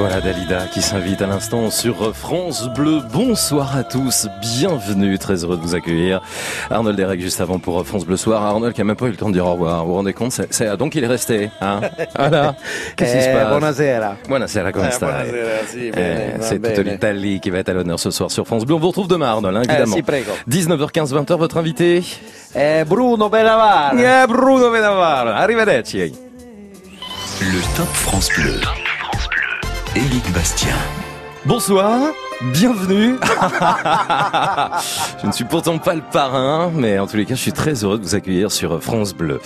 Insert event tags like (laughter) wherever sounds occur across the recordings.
Voilà Dalida qui s'invite à l'instant sur France Bleu. Bonsoir à tous, bienvenue, très heureux de vous accueillir. Arnold Derek juste avant pour France Bleu Soir. Arnold qui a même pas eu le temps de dire au revoir. Vous vous rendez compte c'est, Donc il est resté. Hein (laughs) voilà. Qu'est-ce qui se passe? Buonasera. Buonasera, come stai? eh, C'est toute l'Italie qui va être à l'honneur ce soir sur France Bleu. On vous retrouve demain Arnold, hein, évidemment. Eh, si, prego. 19h15, 20h, votre invité? Eh, Bruno Benavara. Eh, Bruno Benavara. Arrivederci. Le Top France Bleu. Éric Bastien. Bonsoir, bienvenue. (laughs) je ne suis pourtant pas le parrain, mais en tous les cas, je suis très heureux de vous accueillir sur France Bleu.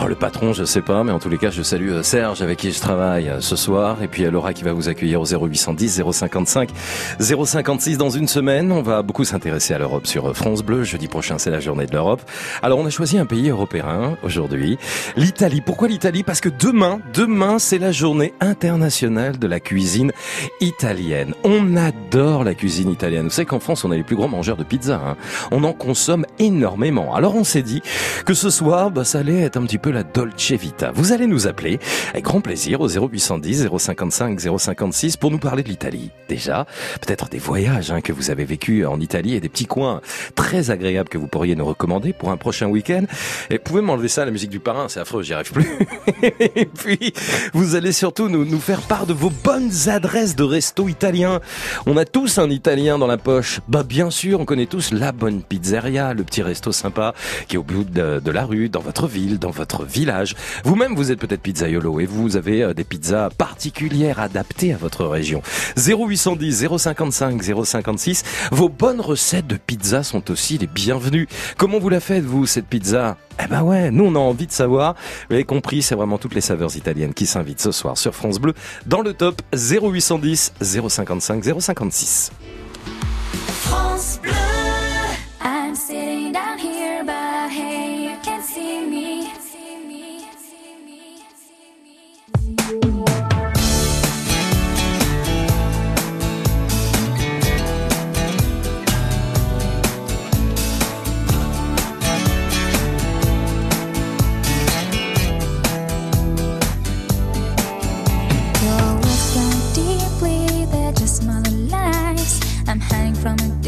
Oh, le patron, je sais pas, mais en tous les cas, je salue euh, Serge avec qui je travaille euh, ce soir, et puis euh, Laura qui va vous accueillir au 0810 055 056 dans une semaine. On va beaucoup s'intéresser à l'Europe sur France Bleu. Jeudi prochain, c'est la journée de l'Europe. Alors, on a choisi un pays européen aujourd'hui, l'Italie. Pourquoi l'Italie? Parce que demain, demain, c'est la journée internationale de la cuisine italienne. On adore la cuisine italienne. Vous savez qu'en France, on est les plus grands mangeurs de pizza. Hein. On en consomme énormément. Alors, on s'est dit que ce soir, bah, ça allait être un petit peu la Dolce Vita. Vous allez nous appeler avec grand plaisir au 0810 055 056 pour nous parler de l'Italie. Déjà, peut-être des voyages hein, que vous avez vécu en Italie et des petits coins très agréables que vous pourriez nous recommander pour un prochain week-end. Et pouvez m'enlever ça, la musique du parrain, c'est affreux, j'y arrive plus. (laughs) et puis, vous allez surtout nous, faire part de vos bonnes adresses de resto italiens. On a tous un italien dans la poche. Bah bien sûr, on connaît tous la bonne pizzeria, le petit resto sympa qui est au bout de la rue, dans votre ville, dans votre village. Vous-même, vous êtes peut-être pizzaiolo et vous avez euh, des pizzas particulières adaptées à votre région. 0810 055 056. Vos bonnes recettes de pizza sont aussi les bienvenues. Comment vous la faites, vous, cette pizza? Eh ben ouais, nous on a envie de savoir. Vous avez compris, c'est vraiment toutes les saveurs italiennes qui s'invitent ce soir sur France Bleu dans le top 0810 055 056. France Bleu.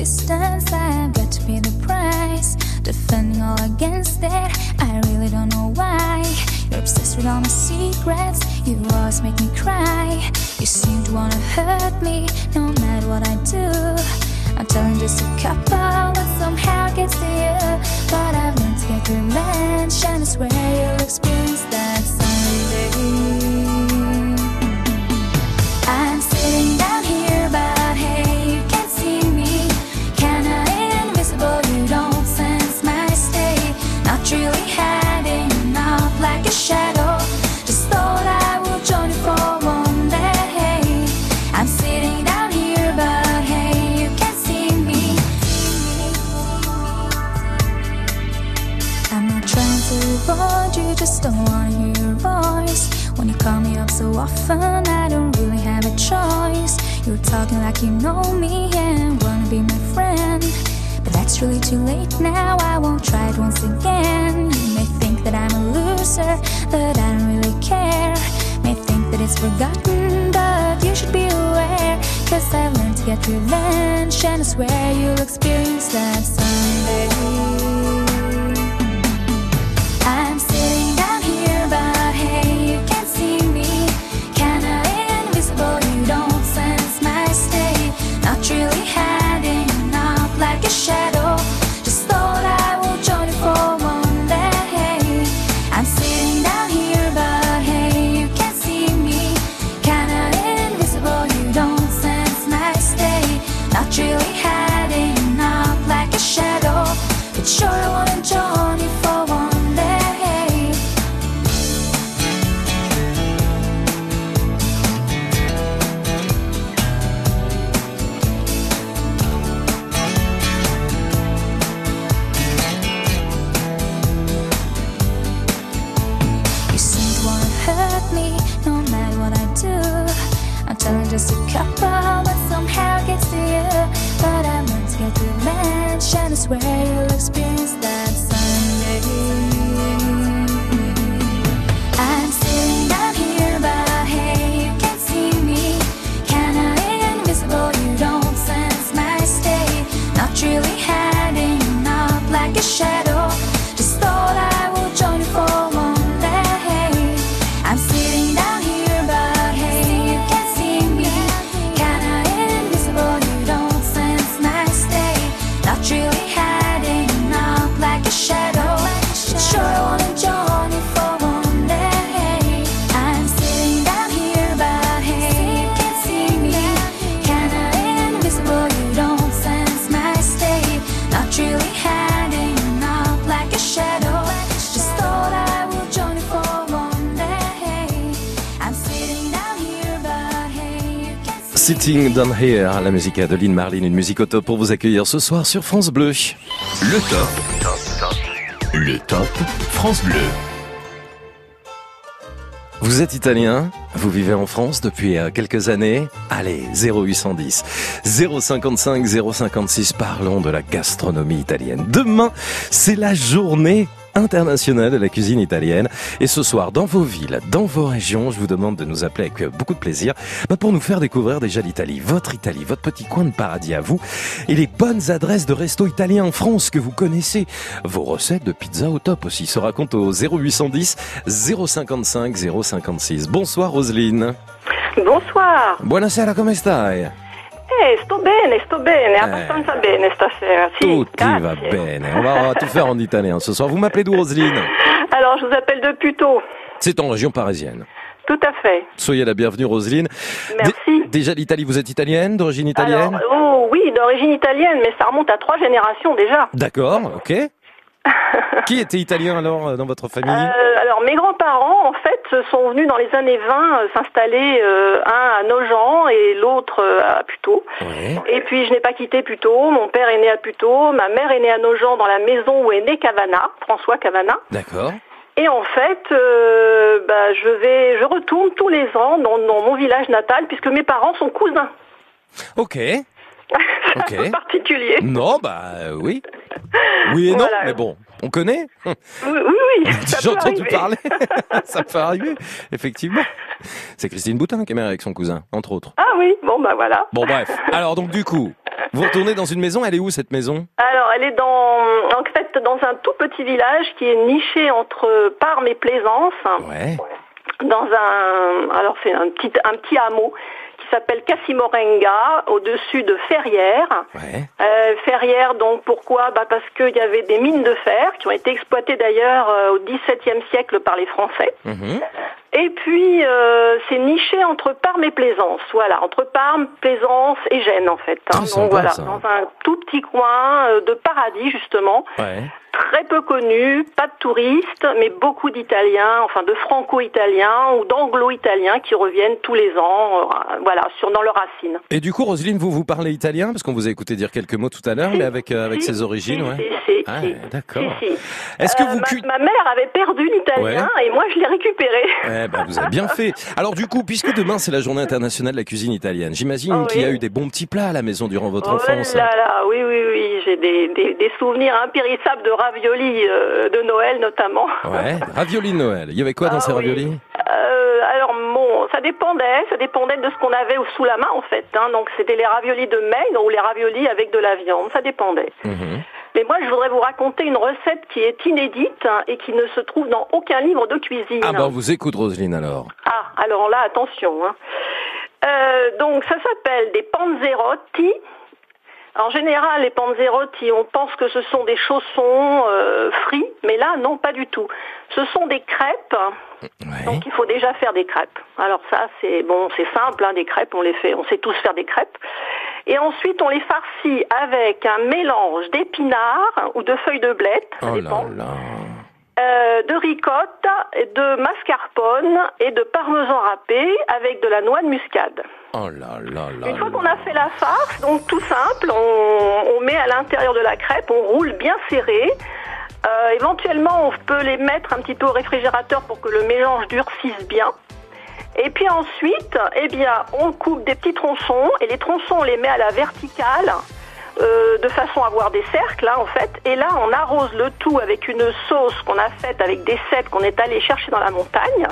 Distance, got to pay the price. Defending all against it, I really don't know why. You're obsessed with all my secrets, you always make me cry. You seem to wanna hurt me, no matter what I do. I'm telling just a couple, but somehow gets to you. But I've learned to get revenge, and I swear you'll experience that someday. And Shannon's where you'll experience that. Down Here, la musique de Lynn Marlin, une musique au top pour vous accueillir ce soir sur France Bleu. Le top. Le top France Bleu. Vous êtes italien Vous vivez en France depuis euh, quelques années Allez, 0810 055 056, parlons de la gastronomie italienne. Demain, c'est la journée internationale de la cuisine italienne. Et ce soir, dans vos villes, dans vos régions, je vous demande de nous appeler avec beaucoup de plaisir bah, pour nous faire découvrir déjà l'Italie, votre Italie, votre petit coin de paradis à vous et les bonnes adresses de restos italiens en France que vous connaissez. Vos recettes de pizza au top aussi se racontent au 0810 055 056. Bonsoir Roselyne. Bonsoir. Buonasera, come stai? Eh, sto bene, sto bene, abbastanza bene stasera. Sì, Tutti grazie. va bene. On va, tout faire en italien ce soir. Vous m'appelez d'où Roselyne? Alors, je vous appelle de Puteaux. C'est en région parisienne. Tout à fait. Soyez la bienvenue Roselyne. Merci. Dé- déjà l'Italie, vous êtes italienne, d'origine italienne? Alors, oh oui, d'origine italienne, mais ça remonte à trois générations déjà. D'accord, ok. (laughs) Qui était italien alors euh, dans votre famille Euh, alors, mes grands-parents, en fait, sont venus dans les années 20 euh, s'installer, euh, un à Nogent et l'autre à Puteaux. Ouais. Et puis, je n'ai pas quitté Puteaux. Mon père est né à Puteaux. Ma mère est née à Nogent dans la maison où est né Cavana, François Cavana. D'accord. Et en fait, euh, bah, je vais, je retourne tous les ans dans, dans mon village natal puisque mes parents sont cousins. Ok. (laughs) C'est un peu particulier. Non, bah oui. (laughs) Oui et non, Voilà. mais bon, on connaît. Oui, oui, oui. (laughs) J'ai entendu parler. (laughs) Ça peut arriver, effectivement. C'est Christine Boutin qui est mère avec son cousin, entre autres. Ah oui, bon bah voilà. Bon bref. Alors donc du coup, vous retournez dans une maison. Elle est où cette maison? Alors, elle est dans, en fait, dans un tout petit village qui est niché entre Parme et Plaisance, Ouais. dans un, alors c'est un petit, un petit hameau s'appelle Casimorenga, au-dessus de Ferrières. Ouais. Euh, Ferrières, donc pourquoi? Bah Parce qu'il y avait des mines de fer qui ont été exploitées d'ailleurs euh, au XVIIe siècle par les Français. Mhm. Et puis, euh, c'est niché entre Parme et Plaisance. Voilà, entre Parme, Plaisance et Gênes, en fait. hein. Sympa, Donc voilà, ça. dans un tout petit coin euh, de paradis, justement. Ouais. Très peu connu, pas de touristes, mais beaucoup d'Italiens, enfin de franco-italiens ou d'anglo-italiens qui reviennent tous les ans, euh, voilà, sur dans leurs racines. Et du coup, Roselyne, vous vous parlez italien? Parce qu'on vous a écouté dire quelques mots tout à l'heure, mais avec euh, avec ses origines, si, ouais. Ah, d'accord. Est-ce que Euh, vous ma, ma mère avait perdu l'italien et moi je l'ai récupéré. Ouais, bah, vous avez bien fait. Alors du coup, puisque demain c'est la journée internationale de la cuisine italienne, j'imagine Oh, qu'il y a eu des bons petits plats à la maison durant votre Oh enfance. là là, oui, oui, oui, j'ai des, des, des souvenirs impérissables de raviolis euh, de Noël notamment. Ouais, ravioli de Noël. Il y avait quoi dans Ah ces oui. raviolis Euh, alors bon, ça dépendait, ça dépendait de ce qu'on avait sous la main en fait. hein. Donc c'était les raviolis de maigre ou les raviolis avec de la viande, ça dépendait. Mhm. Mais moi je voudrais vous raconter une recette qui est inédite hein, et qui ne se trouve dans aucun livre de cuisine. Ah on vous écoute Roselyne alors. Ah, alors là, attention. hein. Euh, donc, ça s'appelle des panzerotti. En général, les panzerotti, on pense que ce sont des chaussons euh, frits, mais là, non, pas du tout. Ce sont des crêpes. Ouais. Donc, il faut déjà faire des crêpes. Alors ça, c'est bon, c'est simple, hein, des crêpes, on les fait, on sait tous faire des crêpes. Et ensuite, on les farcit avec un mélange d'épinards ou de feuilles de blette, ça Oh là là. Euh, de ricotte, de mascarpone et de parmesan râpé avec de la noix de muscade. Oh là là là. Une fois qu'on a fait la farce, donc tout simple, on, on met à l'intérieur de la crêpe, on roule bien serré. Euh, éventuellement, on peut les mettre un petit peu au réfrigérateur pour que le mélange durcisse bien. Et puis ensuite, eh bien, on coupe des petits tronçons et les tronçons, on les met à la verticale euh, de façon à avoir des cercles, hein, en fait. Et là, on arrose le tout avec une sauce qu'on a faite avec des cèpes qu'on est allé chercher dans la montagne.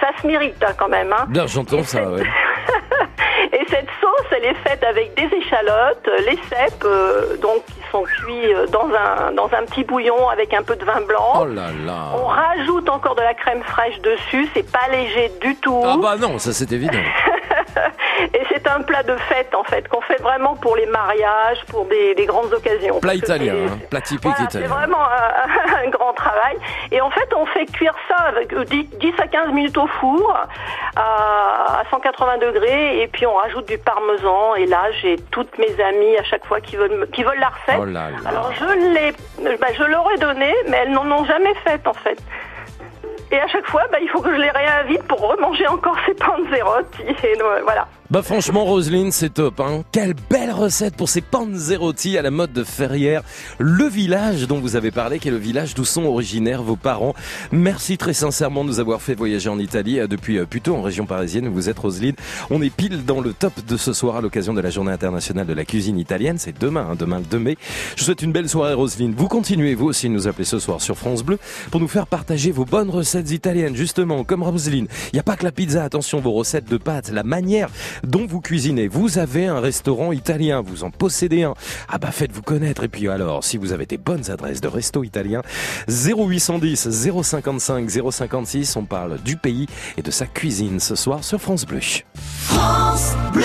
Ça se mérite hein, quand même. Hein. Bien, j'entends ça, ouais. (laughs) Et cette sauce, elle est faite avec des échalotes, euh, les cèpes, euh, donc qui sont cuits dans un dans un petit bouillon avec un peu de vin blanc. Oh là On là. rajoute encore de la crème fraîche dessus, c'est pas léger du tout. Ah bah non, ça c'est évident. (laughs) (laughs) Et c'est un plat de fête en fait, qu'on fait vraiment pour les mariages, pour des, des grandes occasions. Plat italien, hein. plat typique Voilà, c'est italien. vraiment un, (laughs) un grand travail. Et en fait, on fait cuire ça avec euh, 10, 10 à 15 minutes au four à, à 180 degrés. Et puis on rajoute du parmesan. Et là, j'ai toutes mes amies à chaque fois qui veulent, qui veulent la recette. Oh là là. Alors je l'ai, bah, je leur ai donné, mais elles n'en ont jamais fait en fait. Et à chaque fois, bah, il faut que je les réinvite pour remanger encore ces panzerotti. (laughs) Et euh, voilà. Bah franchement Roselyne c'est top hein. Quelle belle recette pour ces panzerotti à la mode de Ferrières. Le village dont vous avez parlé qui est le village d'où sont originaires vos parents. Merci très sincèrement de nous avoir fait voyager en Italie euh, depuis euh, plutôt en région parisienne où vous êtes Roselyne. On est pile dans le top de ce soir à l'occasion de la journée internationale de la cuisine italienne. C'est demain, hein, demain le 2 mai. Je vous souhaite une belle soirée Roselyne. Vous continuez vous aussi de nous appeler ce soir sur France Bleu pour nous faire partager vos bonnes recettes italiennes justement comme Roselyne. Il n'y a pas que la pizza, attention vos recettes de pâtes, la manière dont vous cuisinez. Vous avez un restaurant italien, vous en possédez un. Ah bah faites-vous connaître. Et puis alors, si vous avez des bonnes adresses de resto italien, 0810 055 056, on parle du pays et de sa cuisine ce soir sur France Bleu. France Bleu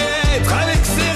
ses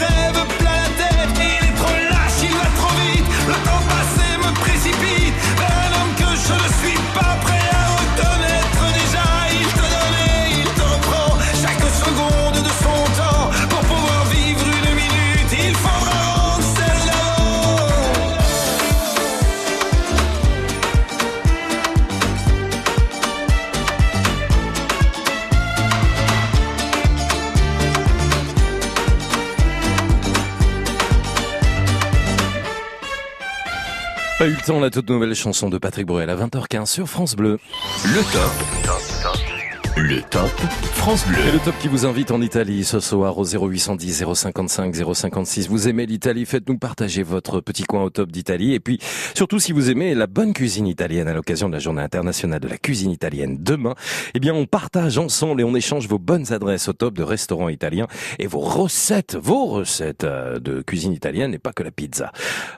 Pas eu le temps, la toute nouvelle chanson de Patrick Bruel à 20h15 sur France Bleu. Le top. Le top France Bleu. Et le top qui vous invite en Italie ce soir au 0810 055 056. Vous aimez l'Italie, faites-nous partager votre petit coin au top d'Italie. Et puis, surtout si vous aimez la bonne cuisine italienne à l'occasion de la journée internationale de la cuisine italienne demain, eh bien, on partage ensemble et on échange vos bonnes adresses au top de restaurants italiens et vos recettes, vos recettes euh, de cuisine italienne et pas que la pizza.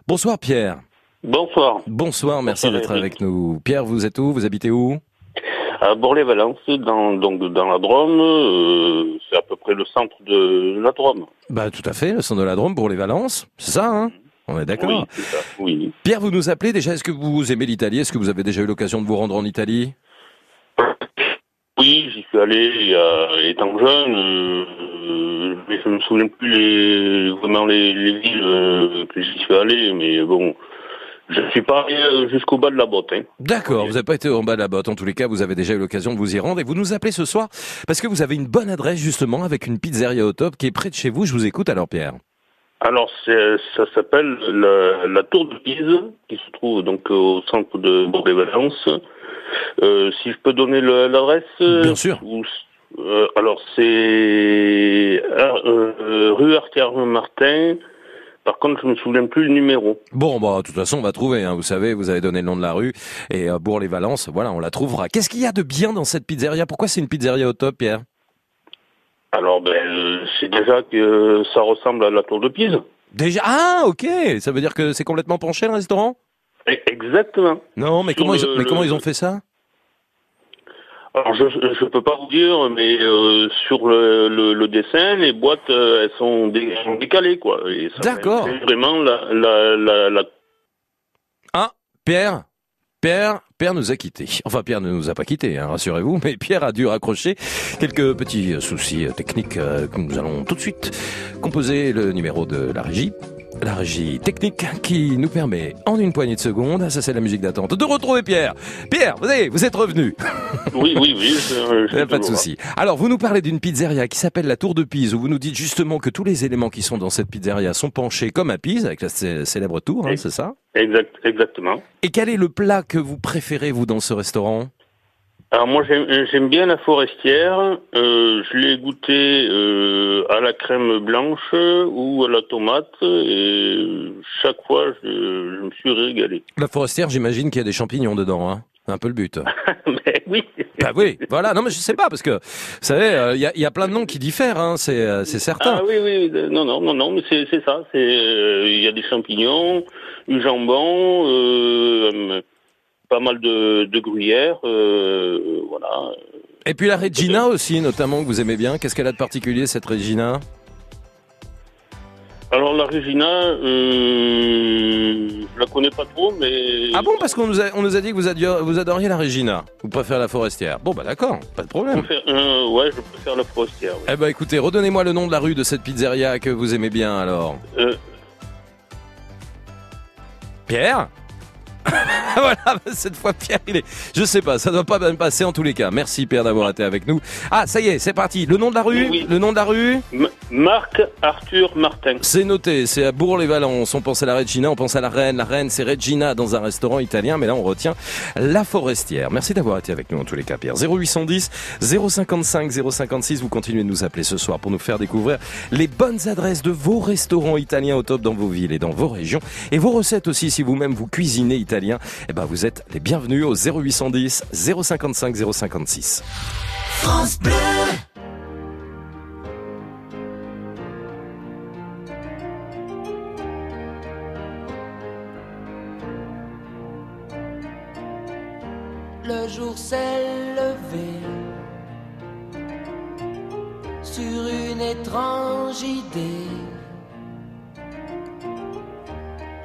Bonsoir Pierre. Bonsoir. Bonsoir, merci d'être avec nous. Pierre, vous êtes où? Vous habitez où? À Bourg-les-Valence, dans, donc dans la Drôme, euh, c'est à peu près le centre de la Drôme. Bah tout à fait, le centre de la Drôme, Bourg-les-Valence, c'est ça, hein? On est d'accord. Oui. Pierre, vous nous appelez déjà, est-ce que vous aimez l'Italie? Est-ce que vous avez déjà eu l'occasion de vous rendre en Italie? Oui, j'y suis allé a- étant jeune, euh, mais je me souviens plus les, vraiment les, les villes euh, que j'y suis allé, mais bon, je suis pas allé euh, jusqu'au bas de la botte. Hein. D'accord, vous n'avez pas été en bas de la botte. En tous les cas, vous avez déjà eu l'occasion de vous y rendre et vous nous appelez ce soir parce que vous avez une bonne adresse justement avec une pizzeria au top qui est près de chez vous. Je vous écoute alors Pierre. Alors, c'est- ça s'appelle la, la Tour de Pise, qui se trouve donc au centre de Bourg-les-Valence. Euh, si je peux donner l'adresse euh, Bien sûr. ou- euh, alors, c'est euh, euh, rue Artère-Martin. Par contre, je me souviens plus le numéro. Bon, bah, de toute façon, on va trouver. Hein. Vous savez, vous avez donné le nom de la rue et euh, Bourg-les-Valence. Voilà, on la trouvera. Qu'est-ce qu'il y a de bien dans cette pizzeria? Pourquoi c'est une pizzeria au top, Pierre? Alors, ben, euh, c'est déjà que ça ressemble à la Tour de Pise. Déjà? Ah, ok. Ça veut dire que c'est complètement penché le restaurant? E- Exactement. Non, mais Sur comment, ils, le- mais comment le- ils ont fait ça? Alors, je je peux pas vous dire, mais euh, sur le, le, le dessin, les boîtes, euh, elles sont, dé- sont décalées, quoi. D'accord. fait Vraiment la, la, la, la Ah, Pierre Pierre, Pierre nous a quittés. Enfin, Pierre ne nous a pas quittés, hein, rassurez-vous, (laughs) mais Pierre a dû raccrocher quelques petits soucis euh, techniques que nous allons tout de suite composer le numéro de la régie. La régie technique qui nous permet, en une poignée de secondes, ça c'est la musique d'attente, de retrouver Pierre. Pierre, vous avez, vous êtes revenu. (laughs) Oui, oui, oui. je- je suis pas de souci. Alors, vous nous parlez d'une pizzeria qui s'appelle la Tour de Pise, où vous nous dites justement que tous les éléments qui sont dans cette pizzeria sont penchés comme à Pise, avec la cé- célèbre tour, hein, c'est ça? Exact, exactement. Et quel est le plat que vous préférez, vous, dans ce restaurant? Alors moi, j'aime j'aime bien la forestière. Euh, je l'ai goûté euh, à la crème blanche ou à la tomate, et chaque fois, je, je me suis régalé. La forestière, j'imagine qu'il y a des champignons dedans, hein C'est un peu le but. mais (laughs) oui. bah oui, voilà. Non, mais je sais pas, parce que, vous savez, euh, il y, a, il y a plein de noms qui diffèrent, hein, c'est euh, c'est certain. Ah oui, oui, non, non, non, non, mais c'est c'est ça. C'est euh, il y a des champignons, du jambon, euh, pas mal de, de gruyère, euh, voilà. Et puis la Regina aussi, notamment, que vous aimez bien. Qu'est-ce qu'elle a de particulier, cette Regina? Alors la Regina, euh, je la connais pas trop, mais Ah bon, parce qu'on nous, a, on nous a dit que vous, adoriez la Regina. Vous préférez la forestière. Bon, bah d'accord, pas de je problème. préfère, euh, ouais, je préfère la forestière. Eh ben écoutez, redonnez-moi le nom de la rue de cette pizzeria que vous aimez bien alors. Euh, Pierre? (laughs) voilà, cette fois Pierre, il est. Je sais pas, ça doit pas bien passer en tous les cas. Merci Pierre d'avoir été avec nous. Ah, ça y est, c'est parti. Le nom de la rue? Oui. Le nom de la rue? M- Marc Arthur Martin. C'est noté, c'est à Bourg-les-Valence. On pense à la Regina, on pense à la Reine. La Reine, c'est Regina dans un restaurant italien, mais là on retient la Forestière. Merci d'avoir été avec nous en tous les cas, Pierre. 0810 055 056, vous continuez de nous appeler ce soir pour nous faire découvrir les bonnes adresses de vos restaurants italiens au top dans vos villes et dans vos régions. Et vos recettes aussi, si vous-même vous cuisinez italien, eh ben vous êtes les bienvenus au 0810 055 056. France Bleu. Le jour s'est levé sur une étrange idée.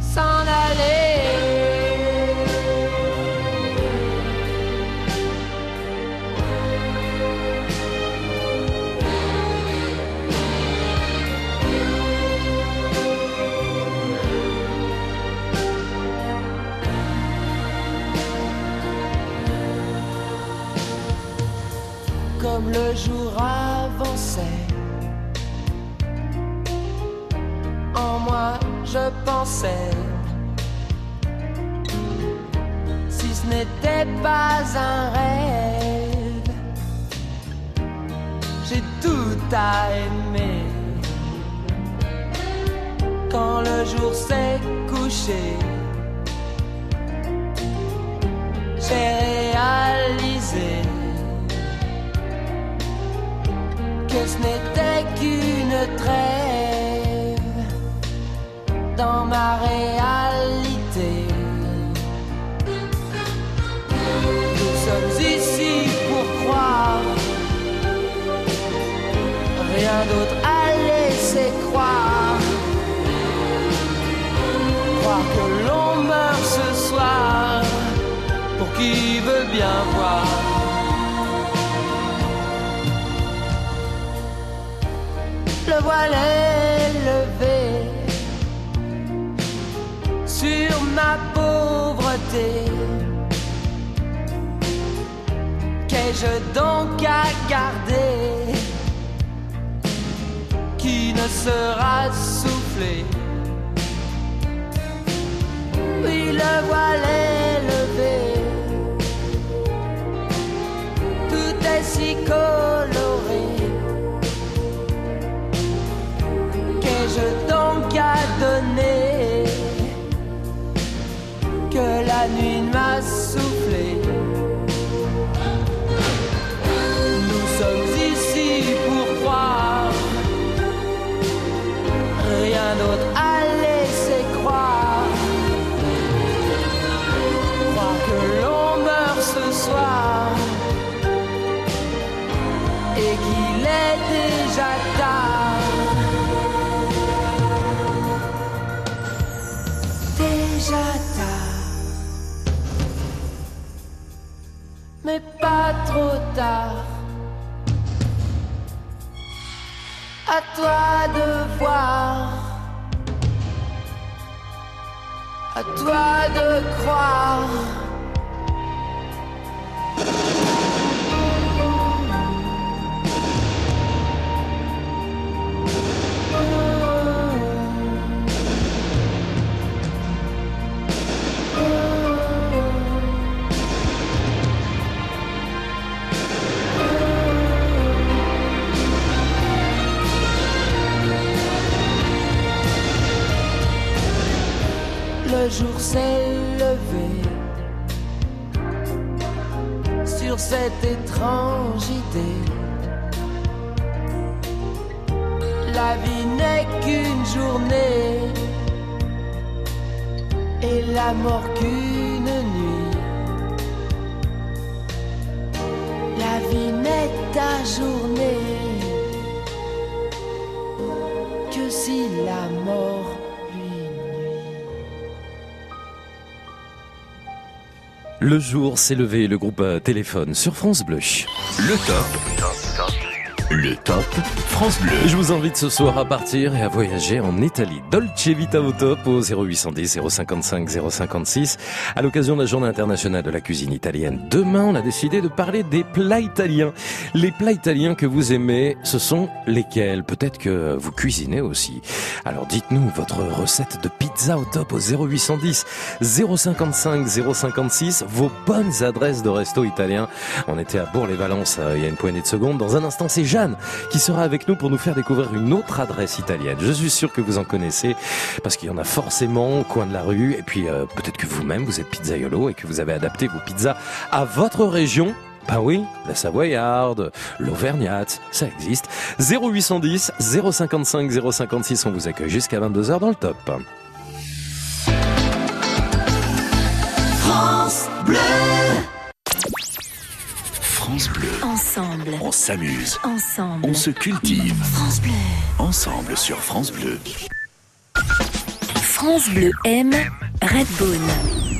s'en aller. Comme le jour avançait, je pensais, si ce n'était pas un rêve j'ai tout à aimer. Quand le jour s'est couché, j'ai réalisé que ce n'était qu'une trêve dans ma réalité. Nous sommes ici pour croire, rien d'autre à laisser croire. Croire que l'on meurt ce soir, pour qui veut bien voir. Le voile est levé sur ma pauvreté. Qu'ai-je donc à garder qui ne sera soufflé? Oui, le voile est levé. Tout est si coloré. Qu'ai-je donc à donner que la nuit m'a soufflé Nous sommes ici pour croire, rien d'autre à laisser croire. Croire que l'on meurt ce soir et qu'il est déjà tard. À toi de voir, à toi de croire. Jour s'est levé sur cette étrange idée. La vie n'est qu'une journée et la mort qu'une nuit. La vie n'est ta journée que si la mort Le jour s'est levé, le groupe euh, téléphone sur France Bleu. Le top. Le top France Bleu. Je vous invite ce soir à partir et à voyager en Italie. Dolce Vita au top au 0810 055 056 à l'occasion de la journée internationale de la cuisine italienne. Demain, on a décidé de parler des plats italiens. Les plats italiens que vous aimez, ce sont lesquels? Peut-être que vous cuisinez aussi. Alors dites-nous votre recette de pizza au top au 0810 055 056 vos bonnes adresses de resto italien. On était à Bourg-les-Valences euh, il y a une poignée de secondes. Dans un instant, c'est Qui sera avec nous pour nous faire découvrir une autre adresse italienne. Je suis sûr que vous en connaissez parce qu'il y en a forcément au coin de la rue et puis euh, peut-être que vous-même vous êtes pizzaiolo et que vous avez adapté vos pizzas à votre région. Ben oui, la savoyarde, l'auvergnate, ça existe. 0810 055 056, on vous accueille jusqu'à 22h dans le top. France Bleu. Ensemble. On s'amuse. Ensemble. On se cultive. France Bleu. Ensemble sur France Bleu. France Bleu aime Redbone.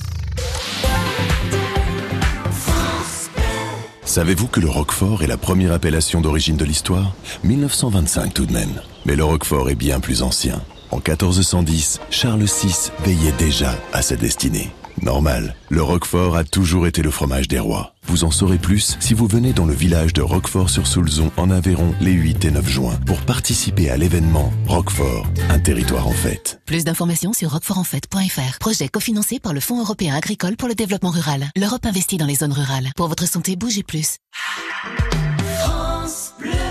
Savez-vous que le Roquefort est la première appellation d'origine de l'histoire? 1925 tout de même. Mais le Roquefort est bien plus ancien. En 1410, Charles VI veillait déjà à sa destinée. Normal, le Roquefort a toujours été le fromage des rois. Vous en saurez plus si vous venez dans le village de Roquefort-sur-Soulzon en Aveyron les 8 et 9 juin pour participer à l'événement Roquefort, un territoire en fête. Plus d'informations sur roquefortenfête.fr. Projet cofinancé par le Fonds européen agricole pour le développement rural. L'Europe investit dans les zones rurales. Pour votre santé, bougez plus. France Bleu.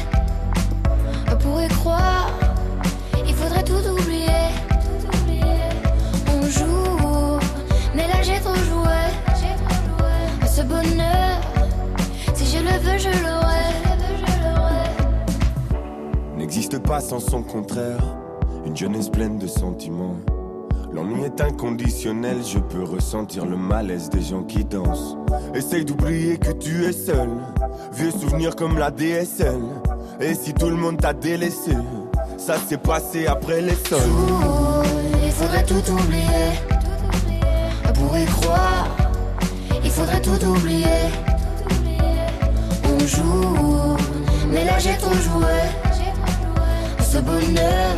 L'ennui est inconditionnel, je peux ressentir le malaise des gens qui dansent. Essaye d'oublier que tu es seul, vieux souvenir comme la DSL. Et si tout le monde t'a délaissé, ça s'est passé après les sols. Il faudrait tout oublier. Pour y croire, il faudrait tout oublier. On joue, mais là j'ai trop joué. Ce bonheur,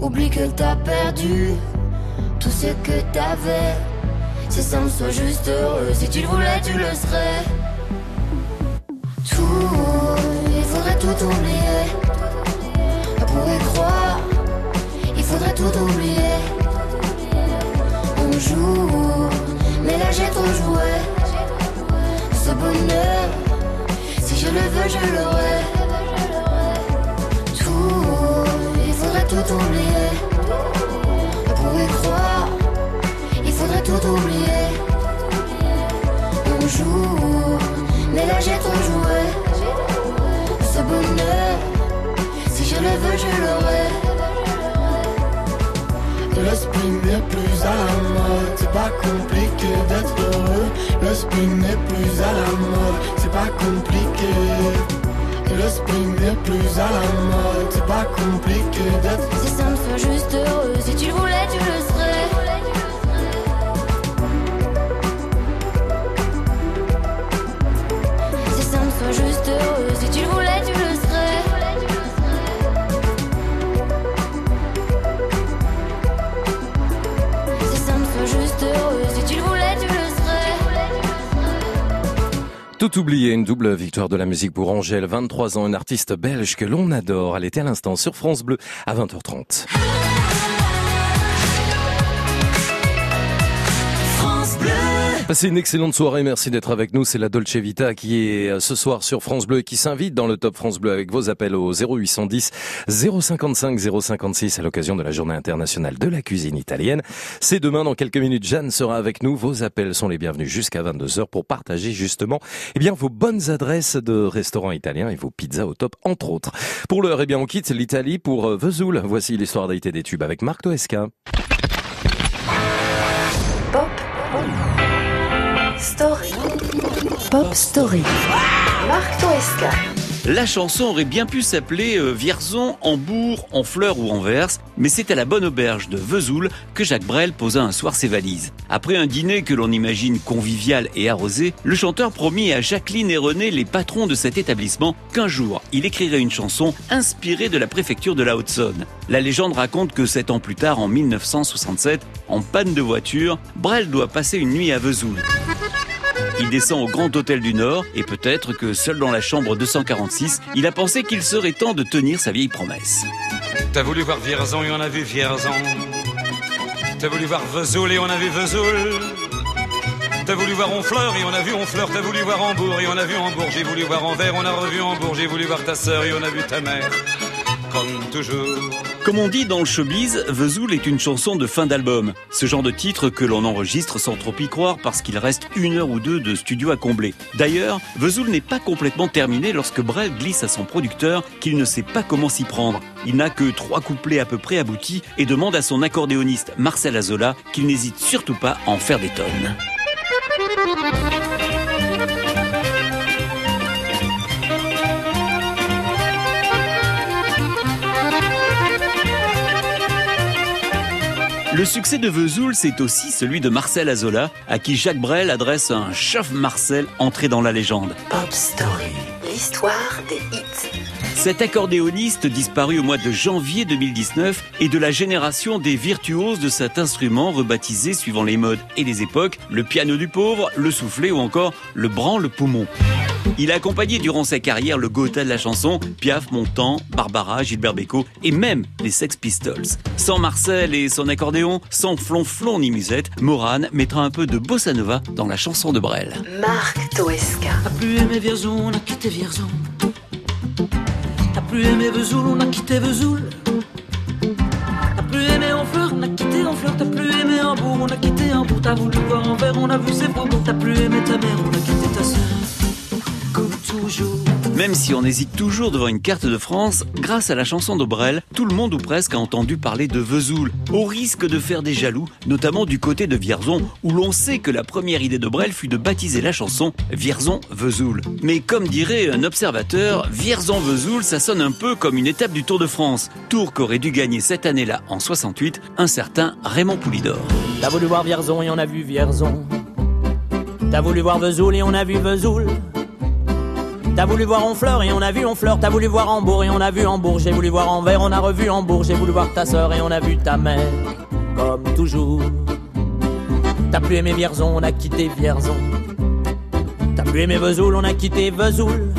oublie qu'elle t'a perdu tout ce que t'avais. Si ça me soit juste heureux, si tu le voulais, tu le serais. Tout, il faudrait tout oublier. Pour y croire, il faudrait tout oublier. On joue, mais là j'ai trop joué. Ce bonheur, si je le veux, je l'aurai. Tout oublier. Pour y croire, il faudrait tout oublier. On joue, mais là j'ai trop joué. Ce bonheur, si je le veux, je l'aurai. Le spin n'est plus à la mode, c'est pas compliqué d'être heureux. Le spin n'est plus à la mode, c'est pas compliqué. Le spin n'est plus à la mode, c'est pas compliqué d'être Si ça me soit juste heureux, si tu le voulais, tu le serais. Si ça me soit juste heureux, si tu le voulais, Tout oublié, une double victoire de la musique pour Angèle, 23 ans, une artiste belge que l'on adore. Elle était à l'instant sur France Bleu à 20h30. Passez une excellente soirée, merci d'être avec nous. C'est la Dolce Vita qui est euh, ce soir sur France Bleu et qui s'invite dans le Top France Bleu avec vos appels au 0810 055 056 à l'occasion de la journée internationale de la cuisine italienne. C'est demain, dans quelques minutes, Jeanne sera avec nous. Vos appels sont les bienvenus jusqu'à 22h pour partager justement eh bien, vos bonnes adresses de restaurants italiens et vos pizzas au top, entre autres. Pour l'heure, eh bien, on quitte l'Italie pour euh, Vesoul. Voici l'histoire d'Aïté des tubes avec Marc Toesca. Pop Story. Marc Toesca. La chanson aurait bien pu s'appeler euh, Vierzon, Hambourg, Honfleur ou Anvers, mais c'est à la bonne auberge de Vesoul que Jacques Brel posa un soir ses valises. Après un dîner que l'on imagine convivial et arrosé, le chanteur promit à Jacqueline et René, les patrons de cet établissement, qu'un jour, il écrirait une chanson inspirée de la préfecture de la Haute-Saône. La légende raconte que sept ans plus tard, en 1967, en panne de voiture, Brel doit passer une nuit à Vesoul. Il descend au Grand Hôtel du Nord et peut-être que seul dans la chambre 246, il a pensé qu'il serait temps de tenir sa vieille promesse. T'as voulu voir Vierzon et on a vu Vierzon. T'as voulu voir Vesoul et on a vu Vesoul. T'as voulu voir Honfleur et on a vu Honfleur. T'as voulu voir Hambourg et on a vu Hambourg. J'ai voulu voir Anvers, on a revu Hambourg. J'ai voulu voir ta sœur et on a vu ta mère. Comme toujours. Comme on dit dans le showbiz, Vesoul est une chanson de fin d'album. Ce genre de titre que l'on enregistre sans trop y croire parce qu'il reste une heure ou deux de studio à combler. D'ailleurs, Vesoul n'est pas complètement terminé lorsque Brel glisse à son producteur qu'il ne sait pas comment s'y prendre. Il n'a que trois couplets à peu près aboutis et demande à son accordéoniste Marcel Azola qu'il n'hésite surtout pas à en faire des tonnes. Le succès de Vesoul, c'est aussi celui de Marcel Azola, à qui Jacques Brel adresse un chauffe Marcel entré dans la légende. Pop Story, l'histoire des hits. Cet accordéoniste disparu au mois de janvier 2019 est de la génération des virtuoses de cet instrument rebaptisé suivant les modes et les époques, le piano du pauvre, le soufflet ou encore le branle-poumon. Il a accompagné durant sa carrière le Gotha de la chanson, Piaf, Montand, Barbara, Gilbert Bécaud et même les Sex Pistols. Sans Marcel et son accordéon, sans flonflon ni musette, Morane mettra un peu de bossa nova dans la chanson de Brel. Marc Toesca. T'as plus aimé Vierzon, on a quitté Vierzon. T'as plus aimé Vesoul, on a quitté Vesoul. T'as plus aimé Honfleur, on a quitté Honfleur. T'as plus aimé Hambourg, on a quitté Hambourg. T'as voulu voir Anvers, on a vu ses beaux T'as plus aimé ta mère, on a quitté ta sœur. Comme toujours. Même si on hésite toujours devant une carte de France, grâce à la chanson de Brel, tout le monde ou presque a entendu parler de Vesoul, au risque de faire des jaloux, notamment du côté de Vierzon, où l'on sait que la première idée de Brel fut de baptiser la chanson Vierzon-Vesoul. Mais comme dirait un observateur, Vierzon-Vesoul, ça sonne un peu comme une étape du Tour de France, tour qu'aurait dû gagner cette année-là, en 68, un certain Raymond Poulidor. T'as voulu voir Vierzon et on a vu Vierzon. T'as voulu voir Vesoul et on a vu Vesoul. T'as voulu voir Honfleur et on a vu Honfleur. T'as voulu voir Hambourg et on a vu Hambourg. J'ai voulu voir Anvers, on a revu Hambourg. J'ai voulu voir ta sœur et on a vu ta mère. Comme toujours. T'as plus aimé Vierzon, on a quitté Vierzon. T'as plus aimé Vesoul, on a quitté Vesoul.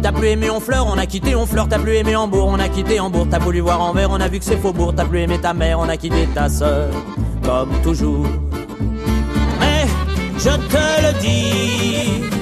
T'as plus aimé Honfleur, on a quitté Honfleur. T'as plus aimé Hambourg, on a quitté Hambourg. T'as voulu voir Anvers, on a vu que c'est Faubourg. T'as plus aimé ta mère, on a quitté ta sœur. Comme toujours. Mais je te le dis.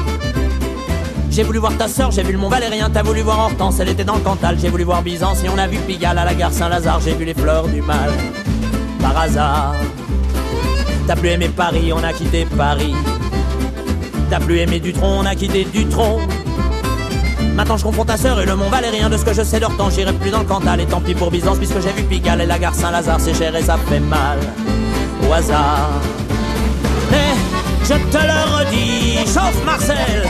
J'ai voulu voir ta sœur, j'ai vu le Mont Valérien, t'as voulu voir Hortense, elle était dans le Cantal. J'ai voulu voir Byzance et on a vu Pigalle à la gare Saint-Lazare. J'ai vu les fleurs du mal, par hasard. T'as plus aimé Paris, on a quitté Paris. T'as plus aimé Dutron, on a quitté Dutron. Maintenant je confonds ta sœur et le Mont Valérien De ce que je sais d'Hortense, j'irai plus dans le Cantal Et tant pis pour Byzance puisque j'ai vu Pigalle Et la gare Saint-Lazare, c'est cher et ça fait mal Au hasard Mais je te le redis, chauffe Marcel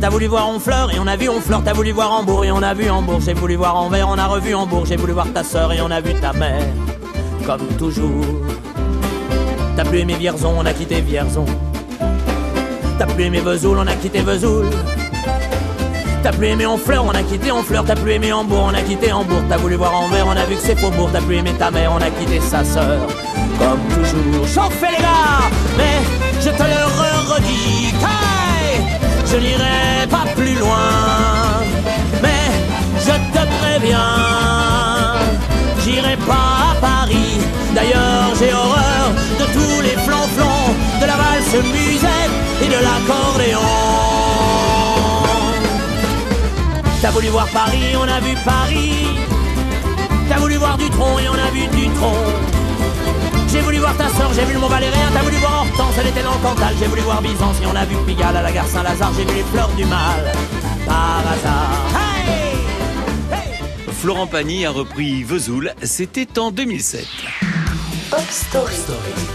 T'as voulu voir Honfleur et on a vu Honfleur. T'as voulu voir Hambourg et on a vu Hambourg. J'ai voulu voir Anvers, on a revu Hambourg. J'ai voulu voir ta sœur et on a vu ta mère. Comme toujours. T'as plus aimé Vierzon, on a quitté Vierzon. T'as plus aimé Vesoul, on a quitté Vesoul. T'as plus aimé Honfleur, on a quitté Honfleur. T'as plus aimé Hambourg, on a quitté Hambourg. T'as voulu voir Anvers, on a vu que c'est Faubourg. T'as plus aimé ta mère, on a quitté sa sœur. Comme toujours, chauffez les gars, mais je te le redis. Je n'irai pas plus loin, mais je te préviens, j'irai pas à Paris. D'ailleurs, j'ai horreur de tous les flonflons, de la valse musette et de l'accordéon. T'as voulu voir Paris, on a vu Paris. T'as voulu voir du tronc et on a vu du tronc. J'ai voulu voir ta soeur, j'ai vu le Mont Valérien. T'as voulu voir Hortense, elle était dans le Cantal. J'ai voulu voir Byzance et on a vu Pigalle à la gare Saint-Lazare. J'ai vu les fleurs du mal par hasard. Florent Pagny a repris Vesoul, c'était en 2007. Pop Story.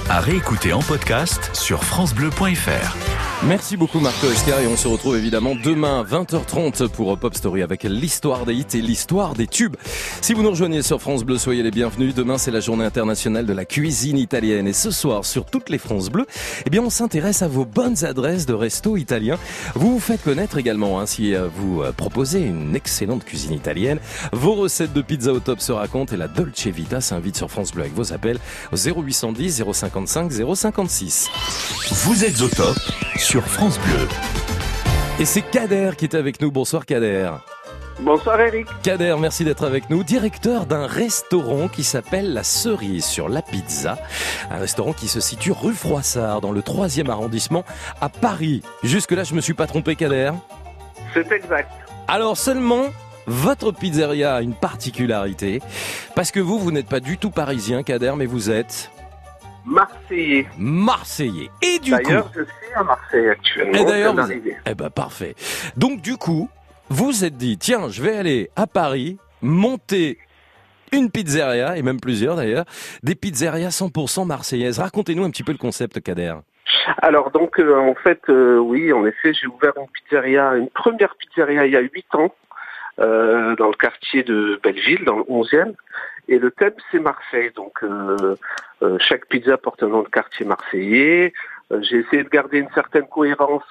À réécouter en podcast sur FranceBleu.fr. Merci beaucoup Marco Escar et on se retrouve évidemment demain 20h30 pour Pop Story avec l'histoire des hits et l'histoire des tubes. Si vous nous rejoignez sur France Bleu, soyez les bienvenus. Demain c'est la journée internationale de la cuisine italienne et ce soir sur toutes les France Bleues, eh bien on s'intéresse à vos bonnes adresses de resto italiens. Vous vous faites connaître également hein, si euh, vous euh, proposez une excellente cuisine italienne. Vos recettes de pizza au top se racontent et la Dolce Vita s'invite sur France Bleu avec vos appels au 0810 055 056. Vous êtes au top France Bleu. Et c'est Kader qui est avec nous. Bonsoir Kader. Bonsoir Eric. Kader, merci d'être avec nous. Directeur d'un restaurant qui s'appelle La Cerise sur la Pizza. Un restaurant qui se situe rue Froissart dans le 3e arrondissement à Paris. Jusque-là, je me suis pas trompé Kader C'est exact. Alors seulement, votre pizzeria a une particularité. Parce que vous, vous n'êtes pas du tout parisien Kader, mais vous êtes... Marseillais. Marseillais. Et du coup... D'ailleurs, je suis à Marseille actuellement. Et d'ailleurs, vous... eh ben parfait. Donc du coup, vous vous êtes dit, tiens, je vais aller à Paris, monter une pizzeria, et même plusieurs d'ailleurs, des pizzerias 100% marseillaises. Racontez-nous un petit peu le concept, Kader. Alors donc euh, en fait euh, oui en effet j'ai ouvert une pizzeria, une première pizzeria il y a huit ans euh, dans le quartier de Belleville, dans le 11e. Et le thème c'est Marseille. Donc euh, euh, chaque pizza porte un nom de quartier marseillais. Euh, j'ai essayé de garder une certaine cohérence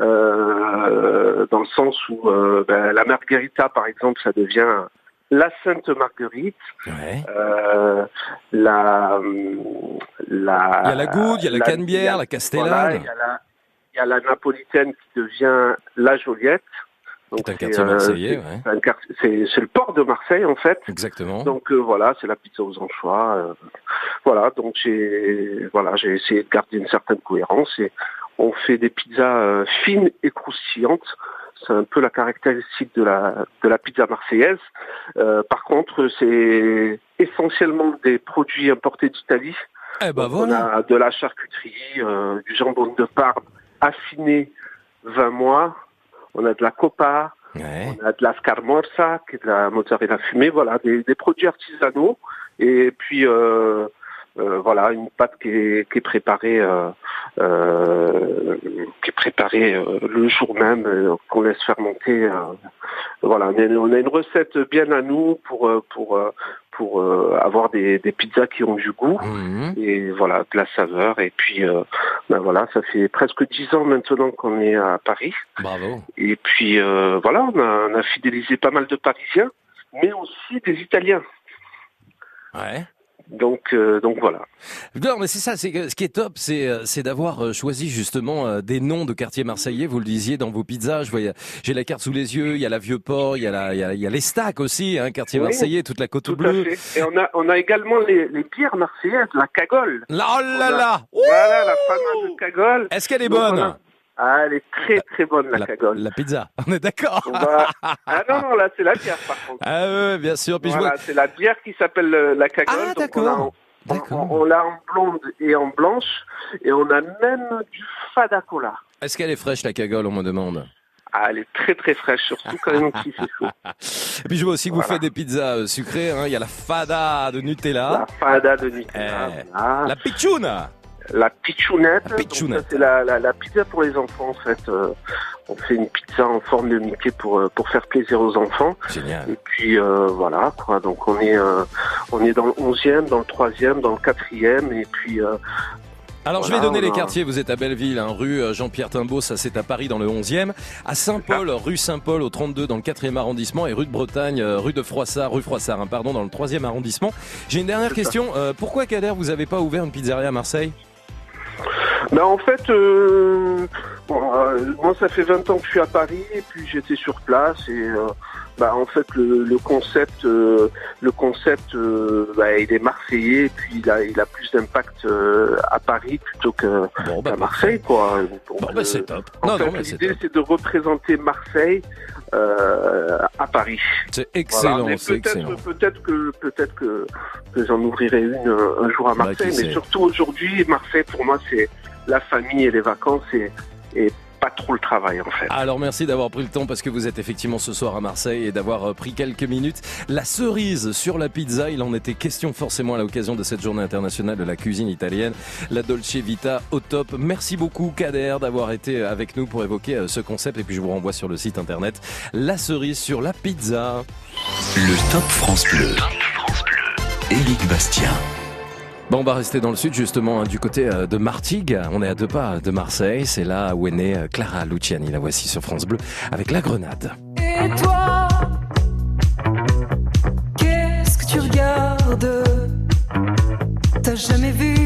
euh, dans le sens où ben, la margherita par exemple ça devient la Sainte Marguerite, euh, la, hum, la, Il y a la Goude, il y a la Canebière, la Castellane. voilà, il y a la, il y a la napolitaine qui devient la Joliette. Donc C'est un c'est, quartier euh, marseillais, ouais. c'est un le port de Marseille en fait. Exactement. Donc euh, voilà, c'est la pizza aux anchois. euh, voilà, donc j'ai voilà, j'ai essayé de garder une certaine cohérence et on fait des pizzas euh, fines et croustillantes. C'est un peu la caractéristique de la de la pizza marseillaise. Euh, par contre, c'est essentiellement des produits importés d'Italie. Eh ben Donc, On a de la charcuterie, euh, du jambon de Parme affiné 20 mois. On a de la copa, on a de la scamorza, qui est de la mozzarella fumée. Voilà, des, des produits artisanaux. Et puis euh, euh, voilà, une pâte qui est, qui est préparée, euh, euh, qui est préparée euh, le jour même, qu'on laisse fermenter. euh. voilà, on a, une recette bien à nous pour pour pour euh, avoir des, des pizzas qui ont du goût et voilà de la saveur. Et puis euh, ben voilà, ça fait presque dix ans maintenant qu'on est à Paris. Bravo. Et puis euh, voilà, on a, on a fidélisé pas mal de Parisiens, mais aussi des Italiens. Ouais. Donc euh, donc voilà. Non, mais c'est ça. C'est ce qui est top, c'est euh, c'est d'avoir euh, choisi justement euh, des noms de quartiers marseillais. Vous le disiez dans vos pizzas. Je vois, j'ai la carte sous les yeux. Il y a la Vieux Port. Il y a la, il y a, il y a les stacks aussi, hein, quartier Oui, marseillais, toute la côte Tout à bleue. fait. Et on a on a également les, les bières marseillaises, la cagole. Là, oh là a- là Voilà la fameuse cagole. Est-ce qu'elle est bonne? Ah, elle est très très bonne la, cagole. La pizza. (laughs) On est d'accord. Va- (laughs) Ah non non là c'est la bière par contre. Ah ouais, bien sûr. Puis Voilà, vois. c'est la bière qui s'appelle euh, la cagole. Ah, Donc, on l'a en- On, on l'a en blonde et en blanche, et on a même du fada cola. Est-ce qu'elle est fraîche la cagole On me demande? Ah, elle est très très fraîche, surtout quand même qu'il fait chaud. (laughs) Et puis je vois aussi que vous faites des pizzas euh, sucrées. hein. Il y a la fada de Nutella. La fada de Nutella. Eh. La pichouna. La pichounette. La C'est la, la, la pizza pour les enfants en fait. Euh, on fait une pizza en forme de Mickey pour euh, pour faire plaisir aux enfants. Génial. Et puis euh, voilà quoi. Donc on est euh, on est dans le 11e, dans le 3e, dans le 4e et puis euh, Alors je vais Voilà, donner les quartiers. Vous êtes à Belleville, hein, rue euh, Jean-Pierre Timbaud, ça c'est à Paris dans le 11e. À Saint-Paul, rue Saint-Paul au 32 dans le 4e arrondissement et rue de Bretagne, rue de Froissart, rue Froissart, hein, pardon, dans le 3e arrondissement. J'ai une dernière question. Euh, pourquoi Kader vous avez pas ouvert une pizzeria à Marseille? Ben, en fait, euh, bon, euh, moi ça fait 20 ans que je suis à Paris et puis j'étais sur place et euh, bah, en fait le, le concept euh, le concept euh, bah, il est marseillais et puis il a, il a plus d'impact euh, à Paris plutôt que qu'à Marseille quoi. Donc, Bon, bah, c'est top. L'idée c'est de représenter Marseille euh, à Paris. C'est excellent, Voilà, c'est peut-être, excellent. peut-être que peut-être que, que j'en ouvrirai une euh, un jour à Bah, Marseille, mais surtout aujourd'hui, Marseille pour moi c'est la famille et les vacances et, et pas trop le travail en fait. Alors merci d'avoir pris le temps parce que vous êtes effectivement ce soir à Marseille et d'avoir euh, pris quelques minutes. La cerise sur la pizza, il en était question forcément à l'occasion de cette journée internationale de la cuisine italienne. La Dolce Vita au top. Merci beaucoup Kader d'avoir été avec nous pour évoquer euh, ce concept et puis je vous renvoie sur le site internet La cerise sur la pizza. Le Top France Bleu. Éric Bastien. Bon, on va rester dans le sud justement hein, du côté euh, de Martigues. On est à deux pas de Marseille. C'est là où est née euh, Clara Luciani. La voici sur France Bleu avec la Grenade. Et toi, qu'est-ce que tu regardes? T'as jamais vu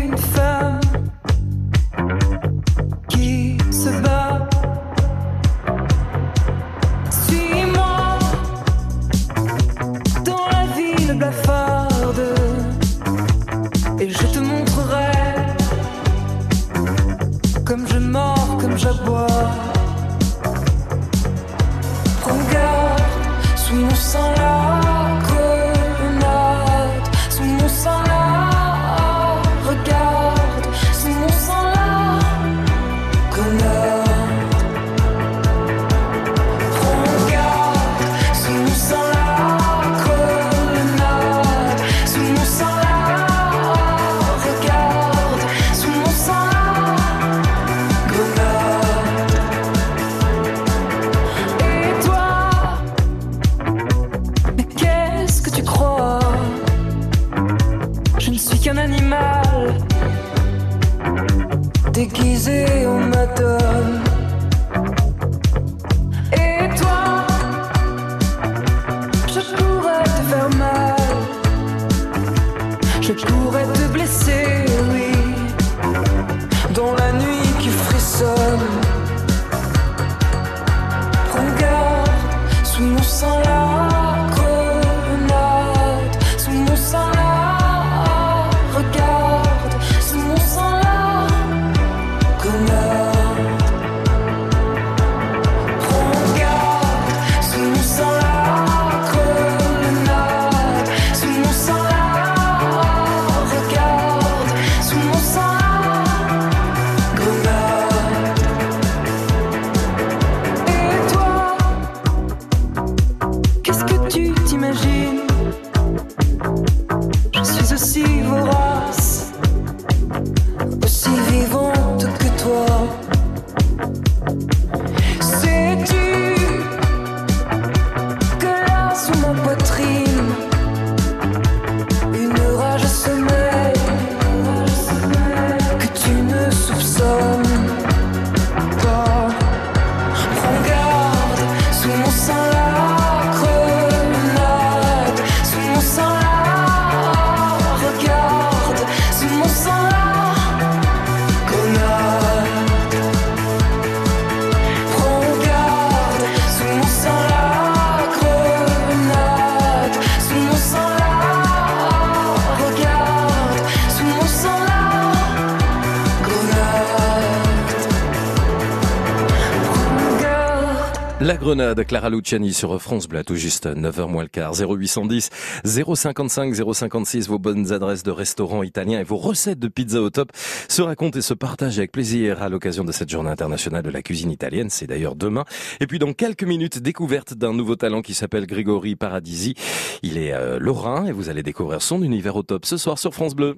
La Grenade, Clara Luciani sur France Bleu, tout juste 9h moins le quart, 0810 055 056, vos bonnes adresses de restaurants italiens et vos recettes de pizza au top se racontent et se partagent avec plaisir à l'occasion de cette journée internationale de la cuisine italienne, c'est d'ailleurs demain. Et puis dans quelques minutes, découverte d'un nouveau talent qui s'appelle Grégory Paradisi. Il est euh, lorrain et vous allez découvrir son univers au top ce soir sur France Bleu.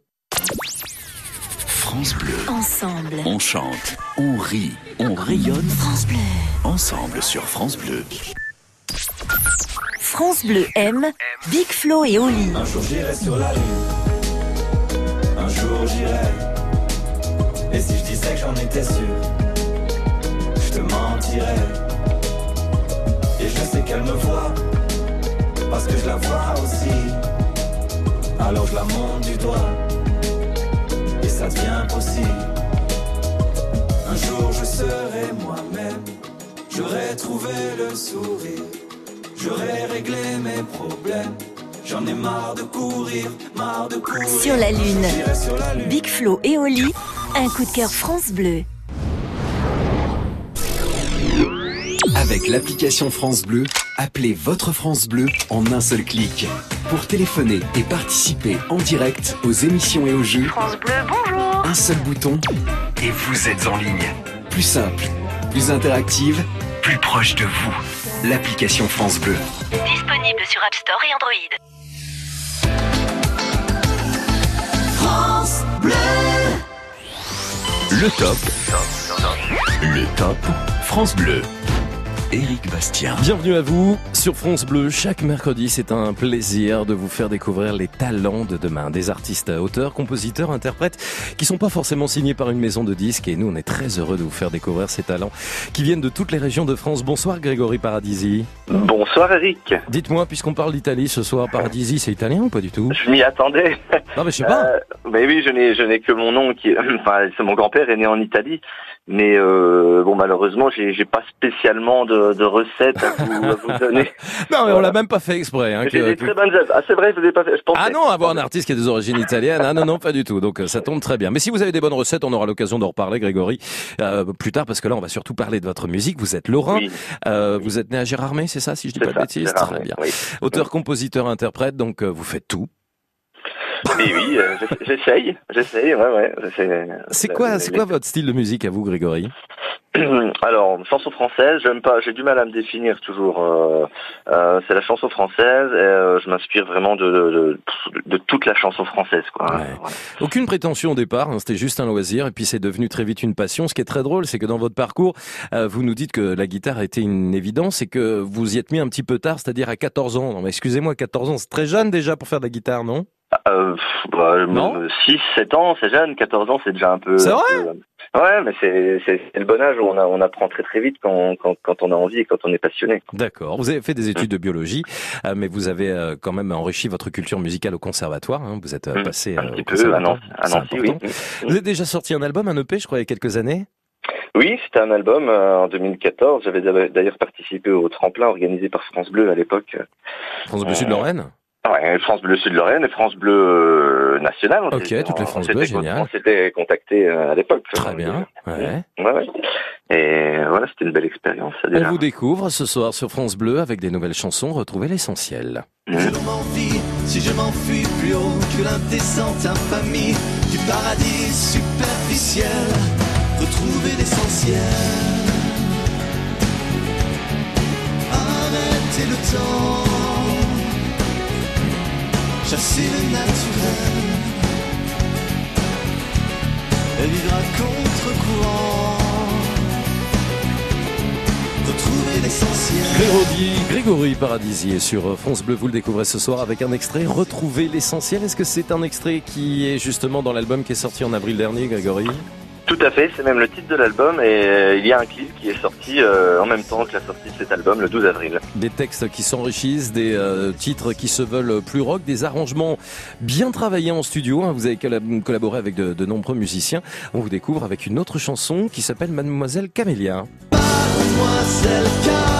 France Bleu. Ensemble. On chante, on rit, on rayonne. France Bleu. Ensemble sur France Bleu. France Bleu aime Big Flo et Oli. Un jour j'irai sur la lune. Un jour j'irai. Et si je disais que j'en étais sûr, je te mentirais. Et je sais qu'elle me voit, parce que je la vois aussi. Alors je la monte du doigt, un jour je serai moi-même, j'aurai trouvé le sourire, j'aurai réglé mes problèmes. J'en ai marre de courir, marre de courir. Sur la lune. Big Flo et Oli, un coup de cœur France Bleu. Avec l'application France Bleu, appelez votre France Bleu en un seul clic. Pour téléphoner et participer en direct aux émissions et aux jeux, France Bleu, bonjour un seul bouton et vous êtes en ligne. Plus simple, plus interactive, plus proche de vous. L'application France Bleu. Disponible sur App Store et Android. France Bleu. Le top. Le top France Bleu. Éric Bastien. Bienvenue à vous sur France Bleu. Chaque mercredi, c'est un plaisir de vous faire découvrir les talents de demain. Des artistes, auteurs, compositeurs, interprètes qui sont pas forcément signés par une maison de disques. Et nous, on est très heureux de vous faire découvrir ces talents qui viennent de toutes les régions de France. Bonsoir Grégory Paradisi. Bonsoir Eric. Dites-moi, puisqu'on parle d'Italie ce soir, Paradisi, c'est italien ou pas du tout? Je m'y attendais. Non mais je sais pas. Euh, mais oui, je n'ai je n'ai que mon nom qui, (laughs) enfin, c'est mon grand-père est né en Italie, mais euh, bon malheureusement j'ai j'ai pas spécialement de, de recettes à vous, à vous donner. (laughs) Non mais on l'a même pas fait exprès. hein, J'ai que- des que- très bonnes œuvres. Ah c'est vrai, je vous ai pas fait. Je pensais. Ah non, avoir un artiste qui a des origines italiennes, ah non, non, pas du tout. Donc euh, ça tombe très bien. Mais si vous avez des bonnes recettes, on aura l'occasion d'en reparler, Grégory, euh, plus tard, parce que là, on va surtout parler de votre musique. Vous êtes Lorrain, Oui. euh, vous êtes né à Gérardmer, c'est ça, si je dis C'est pas de ça, bêtises? Gérardmer, Très bien. oui. Auteur, compositeur, interprète, donc euh, vous faites tout. Mais oui, euh, j'essa- j'essaye, j'essaye, ouais, ouais. j'essaie. C'est quoi, c'est quoi votre style de musique à vous, Grégory? (clears throat) Alors, chanson française, j'aime pas, j'ai du mal à me définir toujours. euh, euh, c'est la chanson française et euh, je m'inspire vraiment de, de, de, de toute la chanson française, quoi. Aucune prétention au départ, hein, c'était juste un loisir, et puis c'est devenu très vite une passion. Ce qui est très drôle, c'est que dans votre parcours, euh, vous nous dites que la guitare a été une évidence et que vous y êtes mis un petit peu tard, c'est-à-dire à 14 ans. Non, mais excusez-moi, 14 ans, c'est très jeune déjà pour faire de la guitare, non? Euh, bah, Non? 6, 7 ans, c'est jeune, 14 ans, c'est déjà un peu. C'est vrai? peu- Ouais, mais c'est le bon âge où on, a, on apprend très très vite quand, quand, quand on a envie et quand on est passionné. D'accord. Vous avez fait des études de biologie, euh, mais vous avez euh, quand même enrichi votre culture musicale au conservatoire. hein. Vous êtes euh, Mm. passé Un euh, petit peu, à. Nancy, à C'est Nancy, oui. important. Vous avez déjà sorti un album, un EP, je crois, il y a quelques années? Oui, c'était un album euh, en 2014. J'avais d'ailleurs participé au tremplin organisé par France Bleu à l'époque. France Bleu Euh, Sud-Lorraine? Ouais, France Bleu Sud-Lorraine et France Bleu euh, National. On Ok, toutes les France Bleu, génial. On s'était contacté euh, à l'époque. Très bien. Ouais. Ouais, ouais. Et voilà, c'était une belle expérience. ça, On vous découvre ce soir sur France Bleu avec des nouvelles chansons. Retrouvez l'essentiel. Je m'envie si je m'enfuis plus haut que l'indécente infamie du paradis superficiel. Retrouver l'essentiel. Arrêter le temps. Chasser le naturel. Vivre à contre-courant. Retrouver l'essentiel. Grégory, Grégory Paradisi est sur France Bleu. Vous le découvrez ce soir avec un extrait. Retrouvez l'essentiel. Est-ce que c'est un extrait qui est justement dans l'album qui est sorti en avril dernier, Grégory? Tout à fait, c'est même le titre de l'album et euh, il y a un clip qui est sorti euh, en même temps que la sortie de cet album le 12 avril. Des textes qui s'enrichissent, des euh, titres qui se veulent plus rock, des arrangements bien travaillés en studio. hein. Vous avez collab- collaboré avec de, de nombreux musiciens. On vous découvre avec une autre chanson qui s'appelle Mademoiselle Camélia. Mademoiselle Camélia,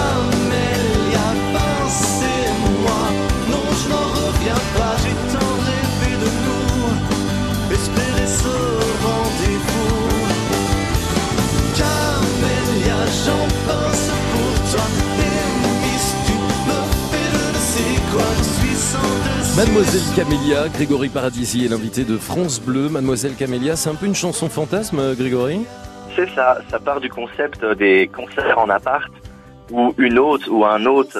Mademoiselle Camélia, Grégory Paradisi est l'invité de France Bleu. Mademoiselle Camélia, c'est un peu une chanson fantasme, euh, Grégory? C'est ça, ça part du concept des concerts en appart où une hôte ou un hôte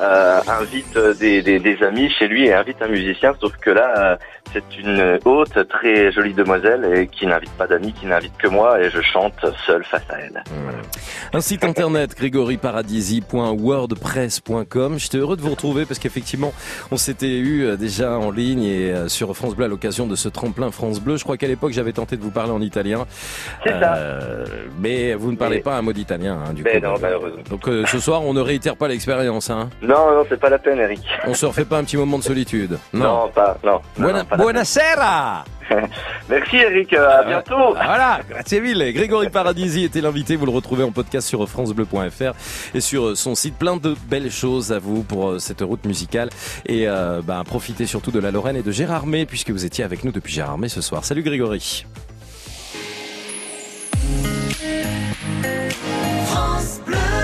euh, euh, invite euh, des, des, des amis chez lui et invite un musicien, sauf que là, euh, c'est une hôte très jolie demoiselle et qui n'invite pas d'amis, qui n'invite que moi et je chante seul face à elle. Un site internet, grégoryparadisi.wordpress.com. J'étais heureux de vous retrouver parce qu'effectivement, on s'était eu euh, déjà en ligne et euh, sur France Bleu à l'occasion de ce tremplin France Bleu. Je crois qu'à l'époque, j'avais tenté de vous parler en italien. C'est ça. Mais vous ne parlez Mais- pas un mot d'italien, hein, du Mais coup. non, Donc, malheureusement. Donc euh, ce soir, on ne réitère pas l'expérience. Hein. Non, non, c'est pas la peine, Eric. On se refait pas un petit moment de solitude Non, pas, non. Buona- non, pas la buonasera. (laughs) Merci, Eric. euh, À bientôt. Ah, Voilà, grazie mille. Grégory Paradisi était l'invité. Vous le retrouvez en podcast sur francebleu.fr et sur euh, son site. Plein de belles choses à vous pour euh, cette route musicale. Et euh, bah, profitez surtout de la Lorraine et de Gérard May puisque vous étiez avec nous depuis Gérard May ce soir. Salut Grégory. Le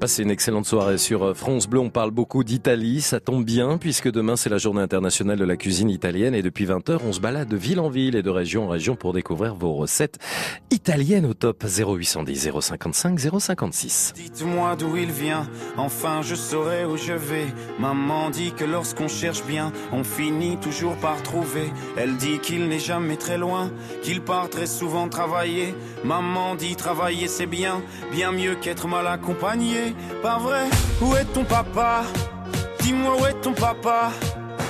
Passez une excellente soirée sur euh, France Bleu. On parle beaucoup d'Italie. Ça tombe bien puisque demain c'est la journée internationale de la cuisine italienne et depuis 20h on se balade de ville en ville et de région en région pour découvrir vos recettes italiennes au top 0810 055 056. Dites-moi d'où il vient, enfin je saurai où je vais. Maman dit que lorsqu'on cherche bien, on finit toujours par trouver. Elle dit qu'il n'est jamais très loin, qu'il part très souvent travailler. Maman dit travailler c'est bien, bien mieux qu'être mal accompagné. Pas vrai Où est ton papa? Dis-moi où est ton papa?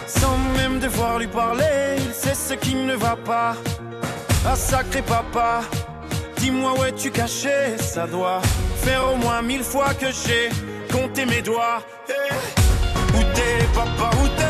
Sans même devoir lui parler, il sait ce qui ne va pas. Ah sacré papa. Dis-moi où es-tu caché? Ça doit faire au moins mille fois que j'ai compté mes doigts. Où t'es, papa, où t'es?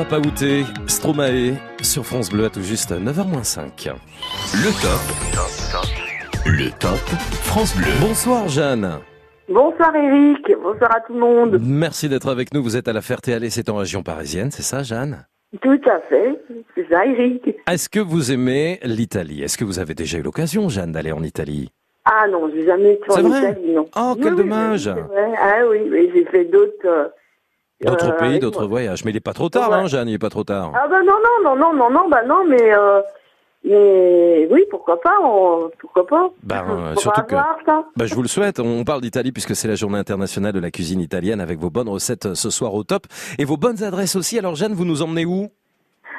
Papa Outé, Stromae, sur France Bleu à tout juste 9h05. Le top. Le top France Bleu. Bonsoir Jeanne. Bonsoir Eric, bonsoir à tout le monde. Merci d'être avec nous. Vous êtes à la Ferté-Alais, c'est en région parisienne, c'est ça Jeanne? Tout à fait, c'est ça Eric. Est-ce que vous aimez l'Italie? Est-ce que vous avez déjà eu l'occasion, Jeanne, d'aller en Italie? Ah non, j'ai jamais été en C'est vrai? Italie, non. Oh, Oui, quel oui, dommage. oui. Ah oui, oui, j'ai fait d'autres... euh, D'autres pays, d'autres voyages. Mais il n'est pas trop tard, Ouais. hein, Jeanne, il n'est pas trop tard. Ah bah non, non, non, non, non, non, bah non, mais euh, Mais oui, pourquoi pas, on- pourquoi pas. Ben, euh, surtout que, ben, je vous le souhaite. On parle d'Italie puisque c'est la journée internationale de la cuisine italienne avec vos bonnes recettes ce soir au top et vos bonnes adresses aussi. Alors Jeanne, vous nous emmenez où?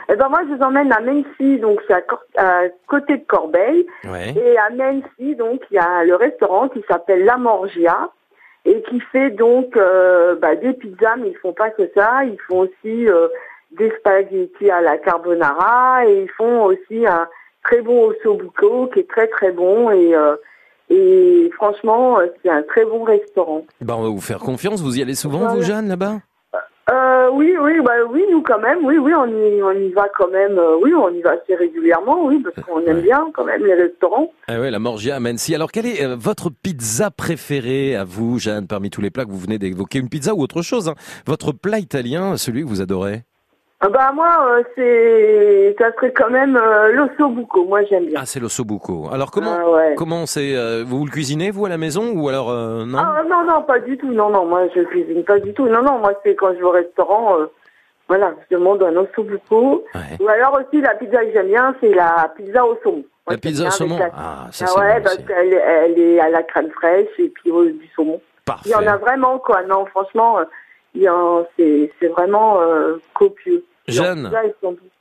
Eh ben moi, je vous emmène à Mency, donc c'est à, Cor- à côté de Corbeil. Ouais. Et à Mency, donc, il y a le restaurant qui s'appelle La Morgia et qui fait donc euh, bah, des pizzas, mais ils font pas que ça. Ils font aussi euh, des spaghettis à la carbonara et ils font aussi un très bon ossobuco qui est très très bon et euh, et franchement, euh, c'est un très bon restaurant. Ben, on va vous faire confiance. Vous y allez souvent, vous, Voilà. Jeanne, là-bas? Euh, oui, oui, bah oui, nous quand même, oui, oui, on y, on y va quand même, euh, oui, on y va assez régulièrement, oui, parce qu'on aime bien quand même les restaurants. Ah ouais, la Morgia à. Alors, quelle est euh, votre pizza préférée à vous, Jeanne, parmi tous les plats que vous venez d'évoquer? Une pizza ou autre chose hein Votre plat italien, celui que vous adorez? Bah moi, euh, c'est, ça serait quand même euh, l'ossobuco, moi j'aime bien. Ah, c'est l'ossobuco. Alors, comment Ah ouais. comment c'est euh, Vous le cuisinez, vous, à la maison Ou alors, euh, non? Ah non, non, pas du tout, non, non, moi je cuisine pas du tout, non, non, moi c'est quand je vais au restaurant, voilà, je demande un ossobuco. Ou alors aussi la pizza que j'aime bien, c'est la pizza au saumon. Moi, La pizza au saumon la- Ah, ça, Ah c'est ouais, bon parce qu'elle est- elle est à la crème fraîche et puis euh, du saumon. Parfait. Il y en a vraiment, quoi. Non, franchement, il y en- c'est c'est vraiment copieux. Jeanne,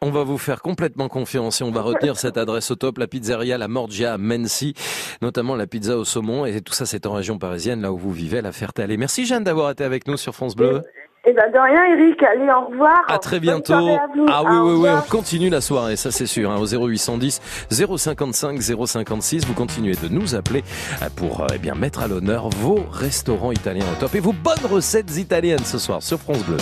on va vous faire complètement confiance et on va (laughs) retenir cette adresse au top, la pizzeria La Morgia à Mency, notamment la pizza au saumon. Et tout ça, c'est en région parisienne, là où vous vivez, la Ferté-Alais. Merci Jeanne d'avoir été avec nous sur France Bleu. Eh ben de rien, Eric. Allez, au revoir. À très bientôt. à. Ah oui, oui, oui, on continue la soirée, ça c'est sûr. hein, au 0810 055 056, vous continuez de nous appeler euh, pour euh, eh bien mettre à l'honneur vos restaurants italiens au top et vos bonnes recettes italiennes ce soir sur France Bleu.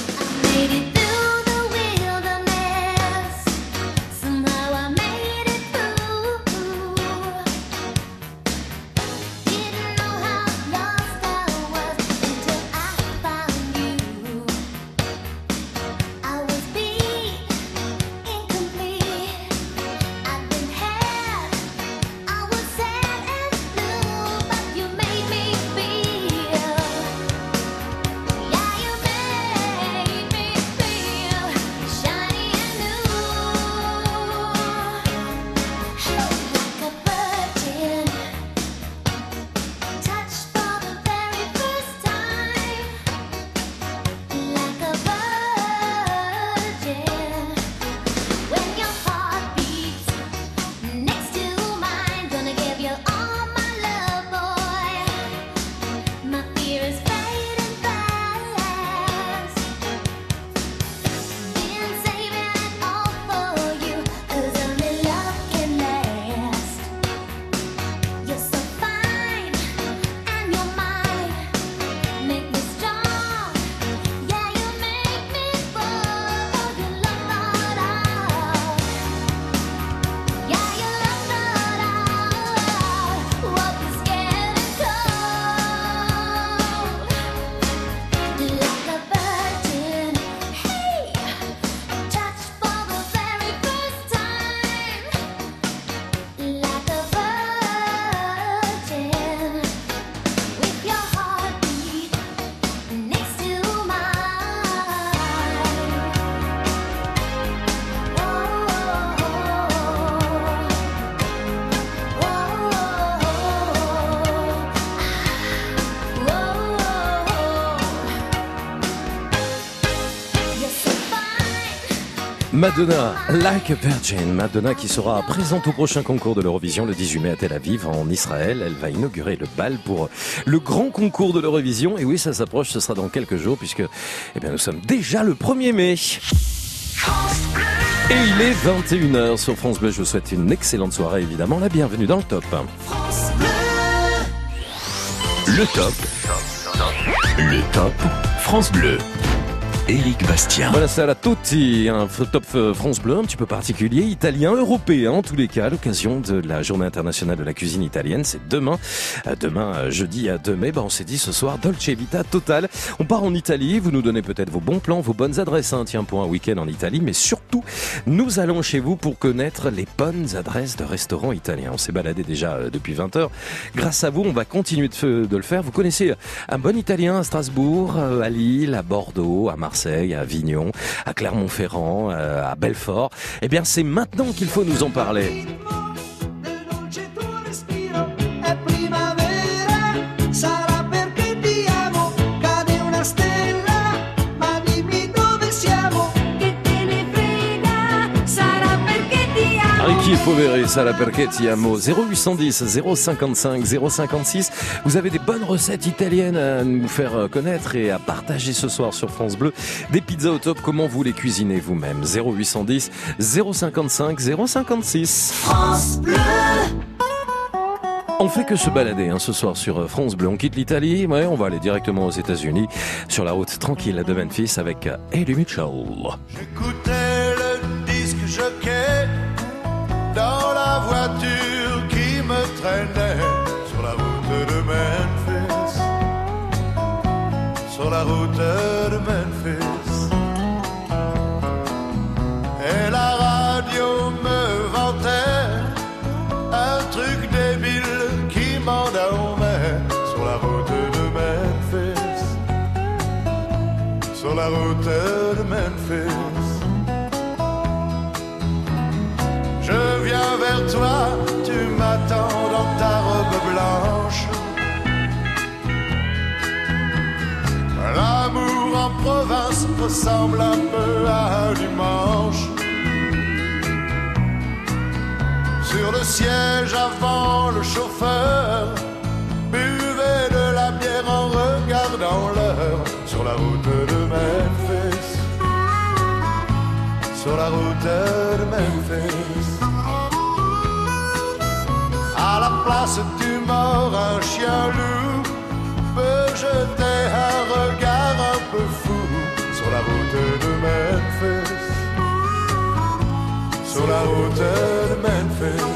Madonna, Like a Virgin. Madonna qui sera présente au prochain concours de l'Eurovision le 18 mai à Tel Aviv en Israël. Elle va inaugurer le bal pour le grand concours de l'Eurovision. Et oui, ça s'approche, ce sera dans quelques jours puisque eh bien, nous sommes déjà le 1er mai. Et il est 21h sur France Bleu. Je vous souhaite une excellente soirée, évidemment. La bienvenue dans le top. Le top. Le top France Bleu. Éric Bastien. Buonasera a tutti, un top euh, France Bleu un petit peu particulier, italien, européen en tous les cas, à l'occasion de la journée internationale de la cuisine italienne, c'est demain, demain euh, jeudi à 2 mai, bah, on s'est dit ce soir Dolce Vita total, on part en Italie, vous nous donnez peut-être vos bons plans, vos bonnes adresses, hein, tiens pour un week-end en Italie, mais surtout nous allons chez vous pour connaître les bonnes adresses de restaurants italiens, on s'est baladé déjà euh, depuis 20 heures, grâce à vous on va continuer de, le faire, vous connaissez un bon italien à Strasbourg, à Lille, à Bordeaux, à Marseille, À Avignon, à Clermont-Ferrand, euh, à Belfort. Eh bien, c'est maintenant qu'il faut nous en parler. Poveri, ça la perché ti amo. 0810 055 056. Vous avez des bonnes recettes italiennes à nous faire euh, connaître et à partager ce soir sur France Bleu. Des pizzas au top, comment vous les cuisinez vous-même? 0810 055 056. France Bleu. On fait que se balader hein, ce soir sur euh, France Bleu. On quitte l'Italie, ouais, on va aller directement aux États-Unis sur la route tranquille de Memphis avec euh, Eddie Mitchell. J'écoutais disque jockey dans la voiture qui me traînait sur la route de Memphis. Sur la route de Memphis. Et la radio me vantait un truc débile qui m'endormait sur la route de Memphis. Sur la route de toi, tu m'attends dans ta robe blanche. L'amour en province ressemble un peu à un dimanche. Sur le siège avant le chauffeur, buvait de la bière en regardant l'heure sur la route de Memphis. Sur la route de Memphis. À du mort, un chien loup peut jeter un regard un peu fou sur la route de Memphis. Sur la route de Memphis.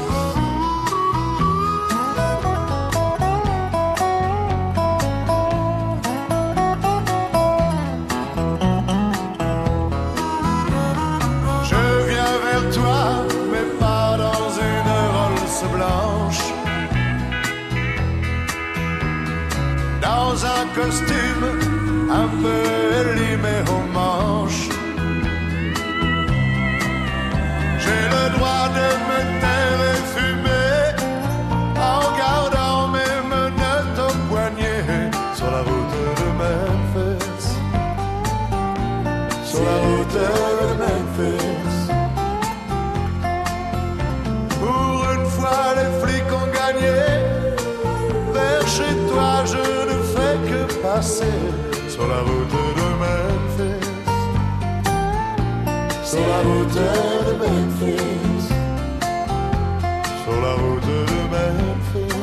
Costume un peu élimé route de Memphis. Sur la route de Memphis.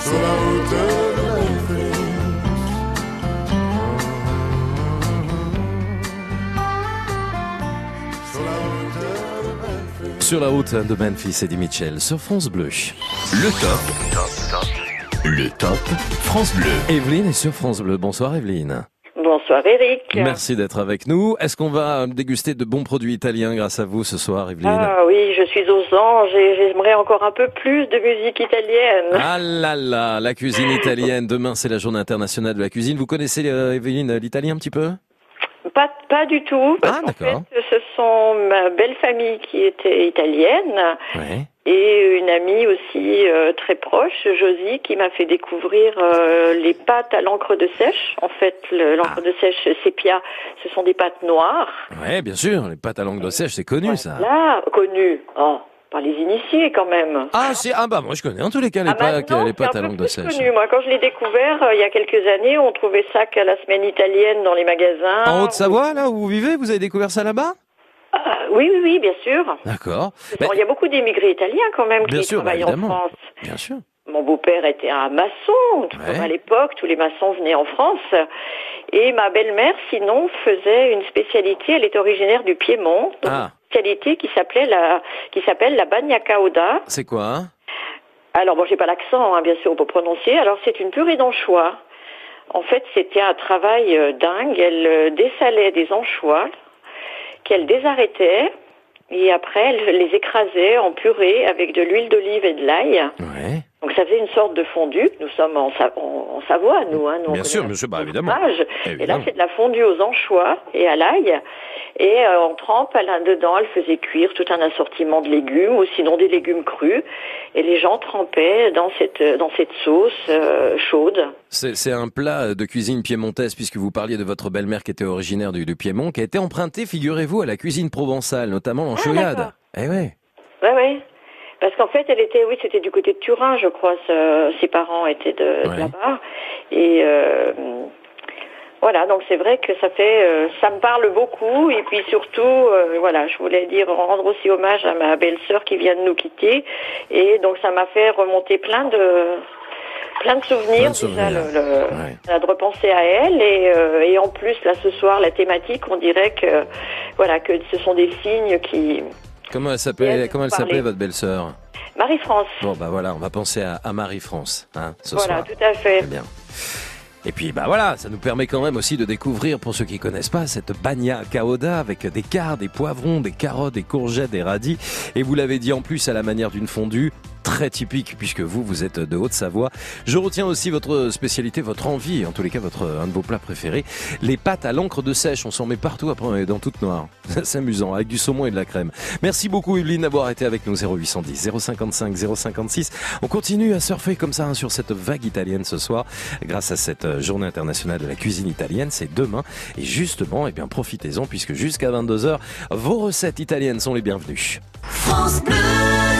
Sur la route de Memphis. Sur la route de Memphis. Sur la route de Memphis, Eddie Mitchell sur France Bleu. Le top. Le top France Bleu. Evelyne est sur France Bleu. Bonsoir Evelyne. Bonsoir Eric. Merci d'être avec nous. Est-ce qu'on va déguster de bons produits italiens grâce à vous ce soir, Evelyne Ah oui, je suis aux anges et j'aimerais encore un peu plus de musique italienne. Ah là là, la cuisine italienne. Demain, c'est la journée internationale de la cuisine. Vous connaissez, euh, Evelyne, l'italien un petit peu? Pas, pas du tout. Parce Ah, d'accord. fait, ce sont ma belle famille qui était italienne Ouais. et une amie aussi euh, très proche, Josie, qui m'a fait découvrir euh, les pâtes à l'encre de sèche. En fait, le- l'encre Ah. de sèche sépia, ce sont des pâtes noires. Ouais, bien sûr. Les pâtes à langue de sèche, c'est connu, ça. Là, connues. Oh, par les initiés quand même. Ah, c'est ah bah moi je connais en tous les cas les, Ah, pâtes, maintenant, les pâtes à langue de sèche. connu. Moi, quand je l'ai découvert euh, il y a quelques années, on trouvait ça qu'à la semaine italienne dans les magasins. En Haute-Savoie, là où vous vivez, vous avez découvert ça là-bas? Ah, oui, oui, oui, bien sûr. D'accord. Bon, il y a beaucoup d'émigrés italiens quand même Bien qui sûr, bah, travaillent en. France. Bien sûr. Mon beau-père était un maçon, tout comme à l'époque, tous les maçons venaient en France. Et ma belle-mère, sinon, faisait une spécialité, elle est originaire du Piémont, donc Ah, spécialité qui s'appelait la, qui s'appelle la bagna cauda. c'est quoi hein? Alors bon, j'ai pas l'accent, hein, bien sûr, pour prononcer. Alors c'est une purée d'anchois. En fait, c'était un travail euh, dingue. Elle euh, dessalait des anchois qu'elle désarrêtait et après elle les écrasait en purée avec de l'huile d'olive et de l'ail. Ouais. Donc ça faisait une sorte de fondue. Nous sommes en, Sa- en- en Savoie, nous. Hein, nous Bien sûr, monsieur, bah, évidemment. fromage. Et là, Évidemment. c'est de la fondue aux anchois et à l'ail. Et euh, on trempe là-dedans, elle faisait cuire tout un assortiment de légumes ou sinon des légumes crus. Et les gens trempaient dans cette, dans cette sauce euh, chaude. C'est un plat de cuisine piémontaise, puisque vous parliez de votre belle-mère qui était originaire du, du Piémont, qui a été emprunté, figurez-vous, à la cuisine provençale, notamment Ah, l'enchouillade. eh ouais. Ouais, ouais. Parce qu'en fait, elle était, oui, c'était du côté de Turin, je crois. ce- ses parents étaient de, de là-bas. Et euh, voilà, donc c'est vrai que ça fait, euh, ça me parle beaucoup. Et puis surtout, euh, voilà, je voulais dire rendre aussi hommage à ma belle-sœur qui vient de nous quitter. Et donc ça m'a fait remonter plein de plein de souvenirs, Plein de souvenirs. déjà le, le- voilà, de repenser à elle et, euh, et en plus là ce soir la thématique on dirait que voilà que ce sont des signes qui Comment elle s'appelait, comment elle s'appelait votre belle-sœur? Marie-France Bon, bah voilà, on va penser à, à Marie-France, hein, ce voilà soir. tout à fait Très bien. Et puis bah voilà, ça nous permet quand même aussi de découvrir, pour ceux qui connaissent pas, cette bagna cauda avec des quarts, des poivrons, des carottes, des courgettes, des radis. Et vous l'avez dit en plus à la manière d'une fondue, très typique puisque vous, vous êtes de Haute-Savoie. Je retiens aussi votre spécialité, votre envie, en tous les cas votre un de vos plats préférés, les pâtes à l'encre de sèche. On s'en met partout après on est dans toute noire. (laughs) C'est amusant avec du saumon et de la crème. Merci beaucoup Evelyne d'avoir été avec nous 0810 055 056. On continue à surfer comme ça hein, sur cette vague italienne ce soir grâce à cette euh, journée internationale de la cuisine italienne. C'est demain et justement, eh bien profitez-en puisque jusqu'à 22h, vos recettes italiennes sont les bienvenues. France Bleu.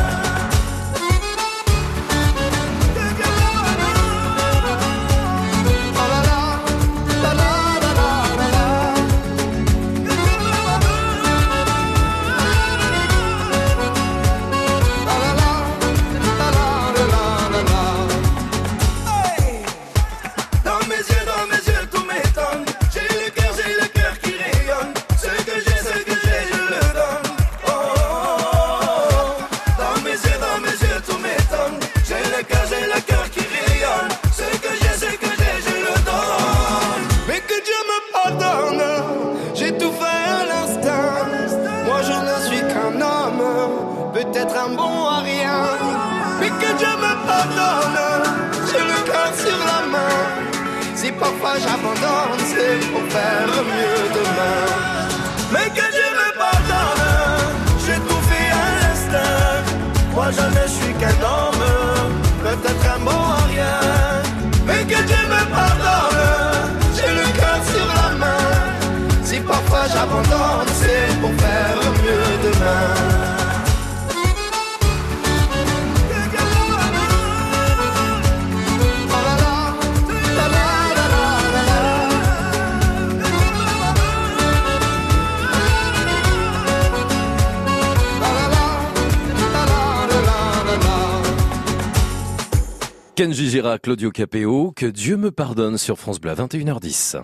Claudio Capéo, que Dieu me pardonne sur France Bleu à 21h10.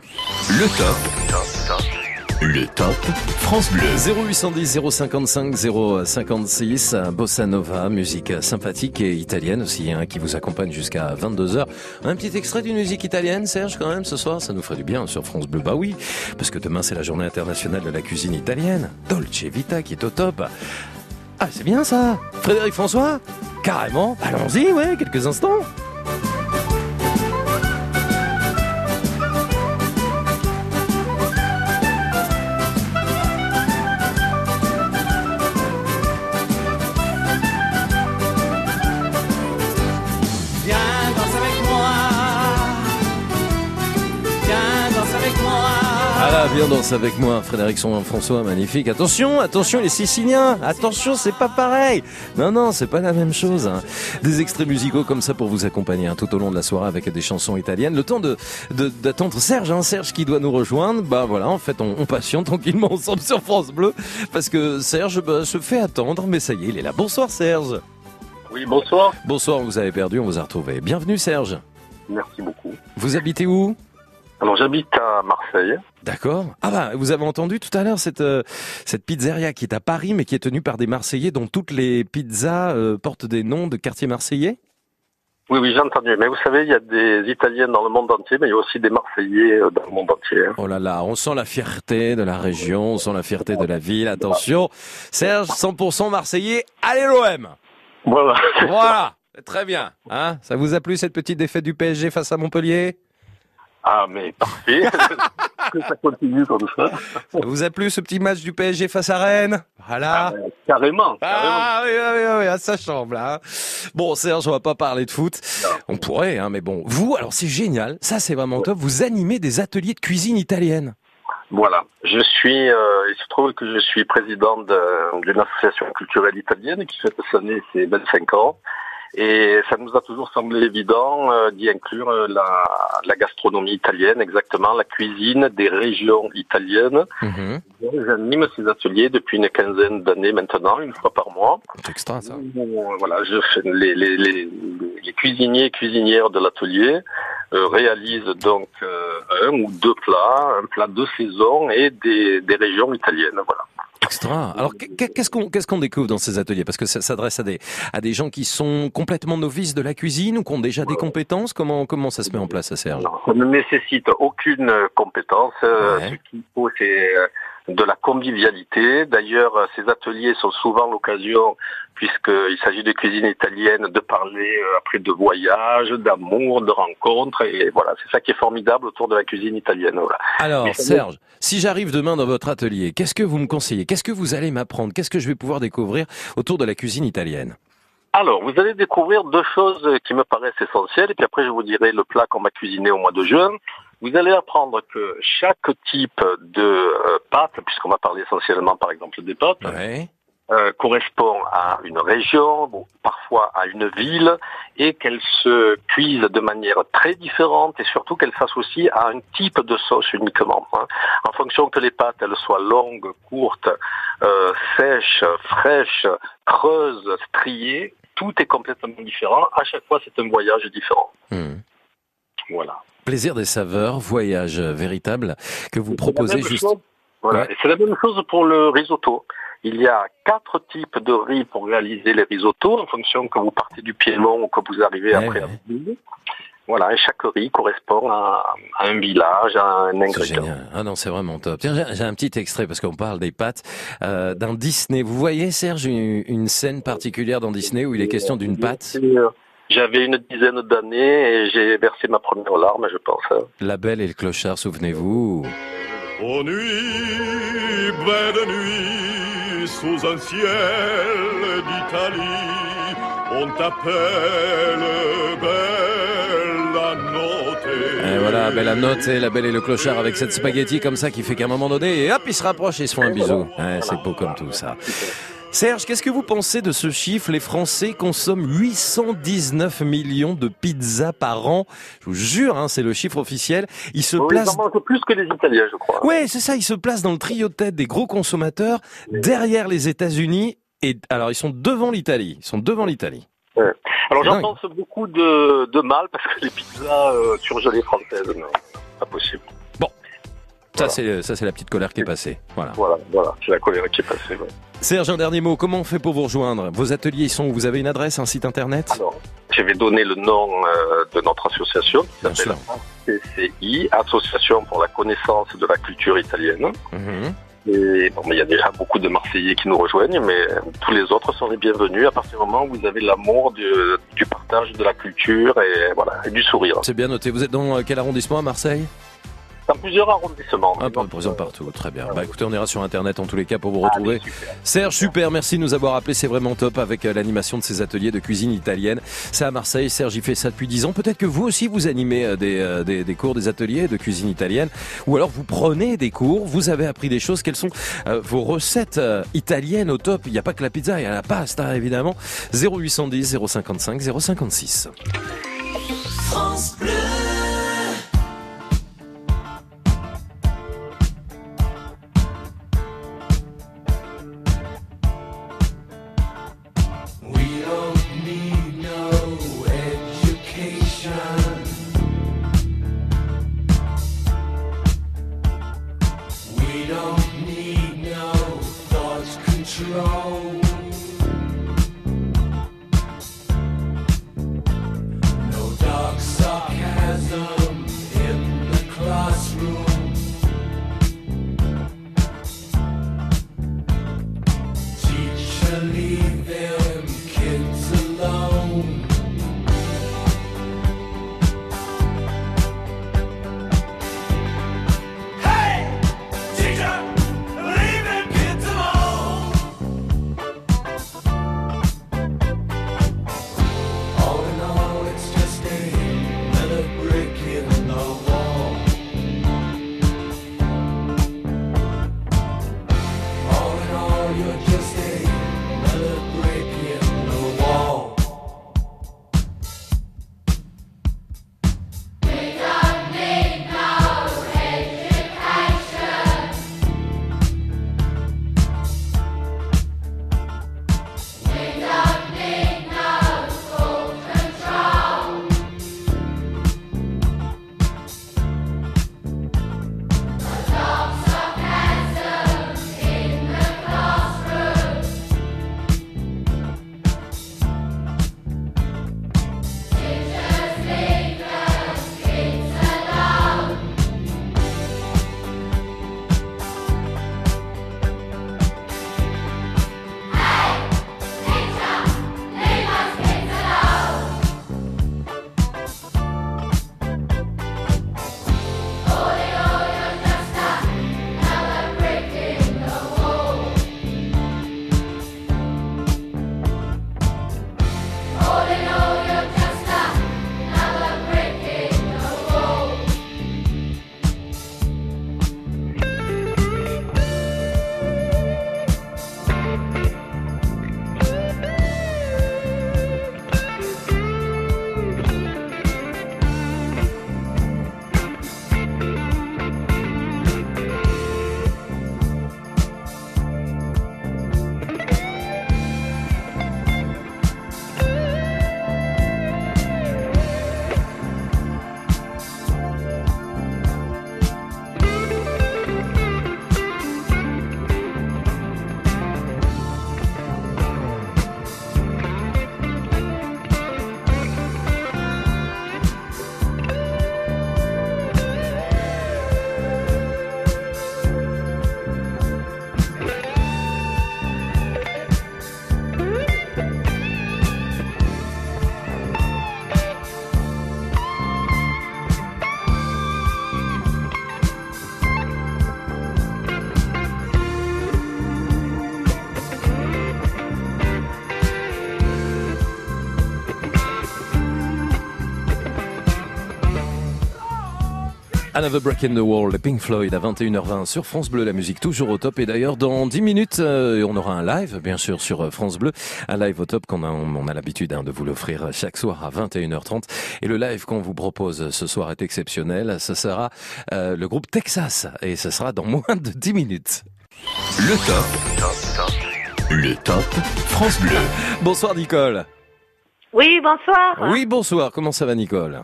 Le top. Le top France Bleu. 0810 055 056, Bossa Nova, musique sympathique et italienne aussi, hein, qui vous accompagne jusqu'à 22h. Un petit extrait d'une musique italienne, Serge, quand même, ce soir, ça nous ferait du bien sur France Bleu. Bah oui, parce que demain c'est la journée internationale de la cuisine italienne. Dolce Vita qui est au top. Ah, c'est bien ça Frédéric François Carrément Allons-y, ouais, quelques instants Danser avec moi, Frédéric François, magnifique. Attention, attention les Siciliens, attention, c'est pas pareil. Non, non, c'est pas la même chose. hein. Des extraits musicaux comme ça pour vous accompagner hein, tout au long de la soirée avec des chansons italiennes. Le temps de d'attendre Serge, hein, Serge qui doit nous rejoindre. Bah voilà, en fait, on, on patiente tranquillement ensemble sur France Bleu parce que Serge bah, se fait attendre, mais ça y est, il est là. Bonsoir Serge. Oui, bonsoir. Bonsoir, vous avez perdu, on vous a retrouvé. Bienvenue Serge. Merci beaucoup. Vous habitez où? Alors j'habite à Marseille. D'accord. Ah bah, vous avez entendu tout à l'heure cette euh, cette pizzeria qui est à Paris, mais qui est tenue par des Marseillais, dont toutes les pizzas euh, portent des noms de quartiers marseillais? Oui, oui, j'ai entendu. Mais vous savez, il y a des Italiens dans le monde entier, mais il y a aussi des Marseillais euh, dans le monde entier. hein. Oh là là, on sent la fierté de la région, on sent la fierté de la ville. Attention, Serge, 100% Marseillais. Allez l'OM. Voilà. (laughs) Voilà. Très bien. Hein Ça vous a plu cette petite défaite du PSG face à Montpellier? Ah, mais parfait. (laughs) que ça continue comme ça. Ça vous a plu ce petit match du PSG face à Rennes? Voilà. Carrément. Ah oui, oui, oui, oui, à sa chambre là. hein. Bon, Serge, on va pas parler de foot. On pourrait, hein, mais bon. Vous, alors c'est génial. Ça, c'est vraiment top. Vous animez des ateliers de cuisine italienne. Voilà. Je suis, euh, il se trouve que je suis président de- d'une association culturelle italienne qui fête cette année ses 25 ans. Et ça nous a toujours semblé évident euh, d'y inclure euh, la, la gastronomie italienne, exactement la cuisine des régions italiennes. J'anime ces ateliers depuis une quinzaine d'années maintenant, une fois par mois. Extra ça. Euh, Voilà, je fais les, les, les, les cuisiniers et cuisinières de l'atelier réalisent donc euh, un ou deux plats, un plat de saison et des, des régions italiennes. Voilà. Extra. Alors, qu'est- qu'est-ce qu'on qu'est-ce qu'on découvre dans ces ateliers? Parce que ça s'adresse à des à des gens qui sont complètement novices de la cuisine ou qui ont déjà des compétences? Comment comment ça se met en place, ça, Serge? Ça ne nécessite aucune compétence. Euh, Ce qu'il faut, c'est euh, de la convivialité. D'ailleurs, ces ateliers sont souvent l'occasion, puisqu'il s'agit de cuisine italienne, de parler euh, après de voyage, d'amour, de rencontres. Et voilà, c'est ça qui est formidable autour de la cuisine italienne. Voilà. Alors, Mais Serge, si j'arrive demain dans votre atelier, qu'est-ce que vous me conseillez? Qu'est-ce que vous allez m'apprendre? Qu'est-ce que je vais pouvoir découvrir autour de la cuisine italienne? Alors, vous allez découvrir deux choses qui me paraissent essentielles, et puis après je vous dirai le plat qu'on m'a cuisiné au mois de juin. Vous allez apprendre que chaque type de euh, pâte, puisqu'on va parler essentiellement par exemple des pâtes, euh, correspond à une région, bon, parfois à une ville, et qu'elles se cuisent de manière très différente, et surtout qu'elles s'associent à un type de sauce uniquement. hein. En fonction que les pâtes elles soient longues, courtes, euh, sèches, fraîches, creuses, striées, tout est complètement différent. À chaque fois, c'est un voyage différent. Hmm. Voilà. Plaisir des saveurs, voyage véritable que vous C'est la proposez juste. chose- Voilà. Ouais. Et c'est la même chose pour le risotto. Il y a quatre types de riz pour réaliser les risottos, en fonction que vous partez du Piémont ou que vous arrivez après à Venise. Voilà, et chaque riz correspond à, à un village, à un C'est ingrédient. génial. Ah non, c'est vraiment top. Tiens, j'ai- un petit extrait parce qu'on parle des pâtes euh, d'un Disney. Vous voyez, Serge, une, une scène particulière dans Disney où il est question d'une pâte? J'avais une dizaine d'années et j'ai versé ma première larme, je pense. hein. La Belle et le Clochard, souvenez-vous. Aux nuits, belle nuit, sous un ciel d'Italie, on t'appelle Bella Notte. Et voilà, belle à noter, la Belle et le Clochard avec cette spaghetti comme ça qui fait qu'à un moment donné, et hop, ils se rapprochent et ils se font un bisou. Ouais, c'est beau comme tout ça. Serge, qu'est-ce que vous pensez de ce chiffre? Les Français consomment 819 millions de pizzas par an. Je vous jure, hein, c'est le chiffre officiel. Ils se Oui, ils placent en mangent plus que les Italiens, je crois. Ouais, c'est ça, ils se placent dans le trio de tête des gros consommateurs derrière les États-Unis et alors ils sont devant l'Italie, ils sont devant l'Italie. Ouais. Alors j'en pense beaucoup de, de mal parce que les pizzas euh, surgelées françaises, non, pas possible. Ça, c'est ça, c'est la petite colère qui est passée. Voilà. Voilà, voilà, c'est la colère qui est passée. ouais. Serge, un dernier mot. Comment on fait pour vous rejoindre? Vos ateliers ils sont où Vous avez une adresse, un site internet? Alors, je vais donner le nom euh, de notre association qui s'appelle ACCI, Association pour la connaissance de la culture italienne. Mhm. Et bon, mais il y a déjà beaucoup de Marseillais qui nous rejoignent, mais tous les autres sont les bienvenus à partir du moment où vous avez l'amour du, du partage de la culture et voilà et du sourire. C'est bien noté. Vous êtes dans euh, quel arrondissement à Marseille? Dans plusieurs arrondissements. Un peu présent partout, très bien. Bah écoutez, on ira sur internet en tous les cas pour vous retrouver. Serge, super, merci de nous avoir appelé, c'est vraiment top avec euh, l'animation de ces ateliers de cuisine italienne. C'est à Marseille, Serge y fait ça depuis 10 ans. Peut-être que vous aussi vous animez euh, des, euh, des, des cours, des ateliers de cuisine italienne, ou alors vous prenez des cours, vous avez appris des choses. Quelles sont vos recettes italiennes au top? Il n'y a pas que la pizza, il y a la pasta évidemment. 0810 055 056. France Bleu. Another Break in the Wall, Pink Floyd à 21h20 sur France Bleu, la musique toujours au top. Et d'ailleurs, dans 10 minutes, euh, on aura un live, bien sûr, sur euh, France Bleu. Un live au top qu'on a, on a l'habitude hein, de vous l'offrir chaque soir à 21h30. Et le live qu'on vous propose ce soir est exceptionnel. Ce sera euh, le groupe Texas. Et ce sera dans moins de 10 minutes. Le top. Le top France Bleu. Bonsoir Nicole. Oui, bonsoir. Oui, bonsoir. Comment ça va, Nicole?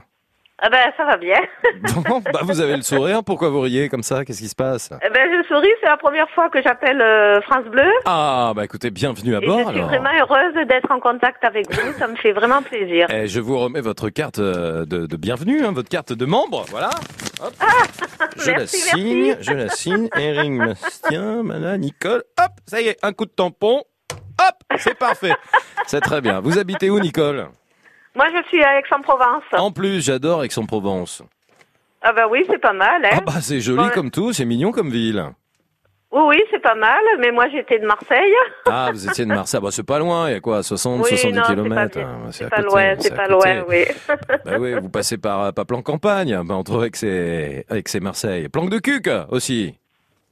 Ah ben, ça va bien. (laughs) Bon, bah, vous avez le sourire. Pourquoi vous riez comme ça? Qu'est-ce qui se passe? Eh ben, je souris, c'est la première fois que j'appelle euh, France Bleu. Ah, bah écoutez, bienvenue à Et bord je suis alors. vraiment heureuse d'être en contact avec vous. Ça me fait vraiment plaisir. Eh, je vous remets votre carte euh, de, de bienvenue, hein, votre carte de membre, voilà. Hop. je la Ah, signe, merci. je la signe. (laughs) Eric Bastien, Mana, Nicole. Hop, ça y est, un coup de tampon. Hop, c'est parfait. C'est très bien. Vous habitez où, Nicole? Moi, je suis à Aix-en-Provence. En plus, j'adore Aix-en-Provence. Ah ben oui, c'est pas mal. Hein. Ah bah c'est joli comme tout, c'est mignon comme ville. Oui, oui, c'est pas mal. Mais moi, j'étais de Marseille. (laughs) Ah, vous étiez de Marseille, bah c'est pas loin, il y a quoi, 60, Oui, 70 non, hein, C'est pas côté, loin, c'est pas loin, oui. (laughs) Bah oui, vous passez par, par Planck-Campagne, bah, entre Aix et, Aix et Marseille. Planck de Cuc aussi.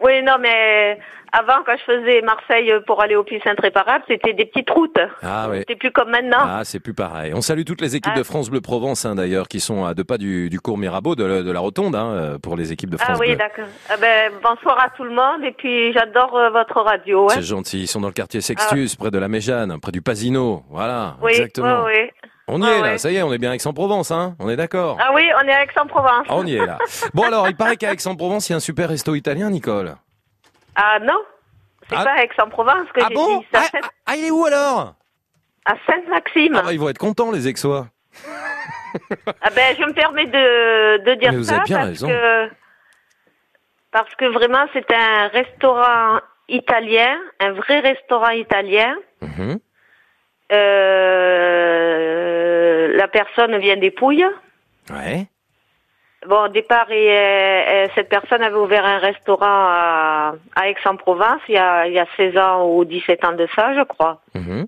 Oui, non, mais avant, quand je faisais Marseille pour aller au Puy Saint-Réparable, c'était des petites routes. Ah oui. C'était plus comme maintenant. Ah, c'est plus pareil. On salue toutes les équipes Ah. de France Bleu Provence, hein, d'ailleurs, qui sont à deux pas du, du cours Mirabeau, de, la- de la Rotonde, hein, pour les équipes de Ah France oui, Bleu. d'accord. Ah ben, bonsoir à tout le monde et puis j'adore euh, votre radio. hein. C'est gentil. Ils sont dans le quartier Sextus, près de la Méjane, près du Pasino. Voilà, Oui, exactement. oui, oui. On y Ah est là, ça y est, on est bien à Aix-en-Provence, hein On est d'accord Ah oui, on est à Aix-en-Provence. Ah, On y est là. (laughs) Bon alors, il paraît qu'à Aix-en-Provence, il y a un super resto italien, Nicole. Ah non, c'est Ah. pas Aix-en-Provence que Ah j'ai bon dit. À Saint- Ah, il est où alors? À Sainte-Maxime. Ah bah, ils vont être contents, les Aixois. Ah ben, je me permets de, de dire Mais vous ça avez bien parce raison. que parce que vraiment c'est un restaurant italien, un vrai restaurant italien. Mhm. Euh, la personne vient des Pouilles. Ouais. Bon, au départ, et, euh, cette personne avait ouvert un restaurant à, à Aix-en-Provence il y, a, il y a 16 ans ou 17 ans de ça, je crois. Mhm.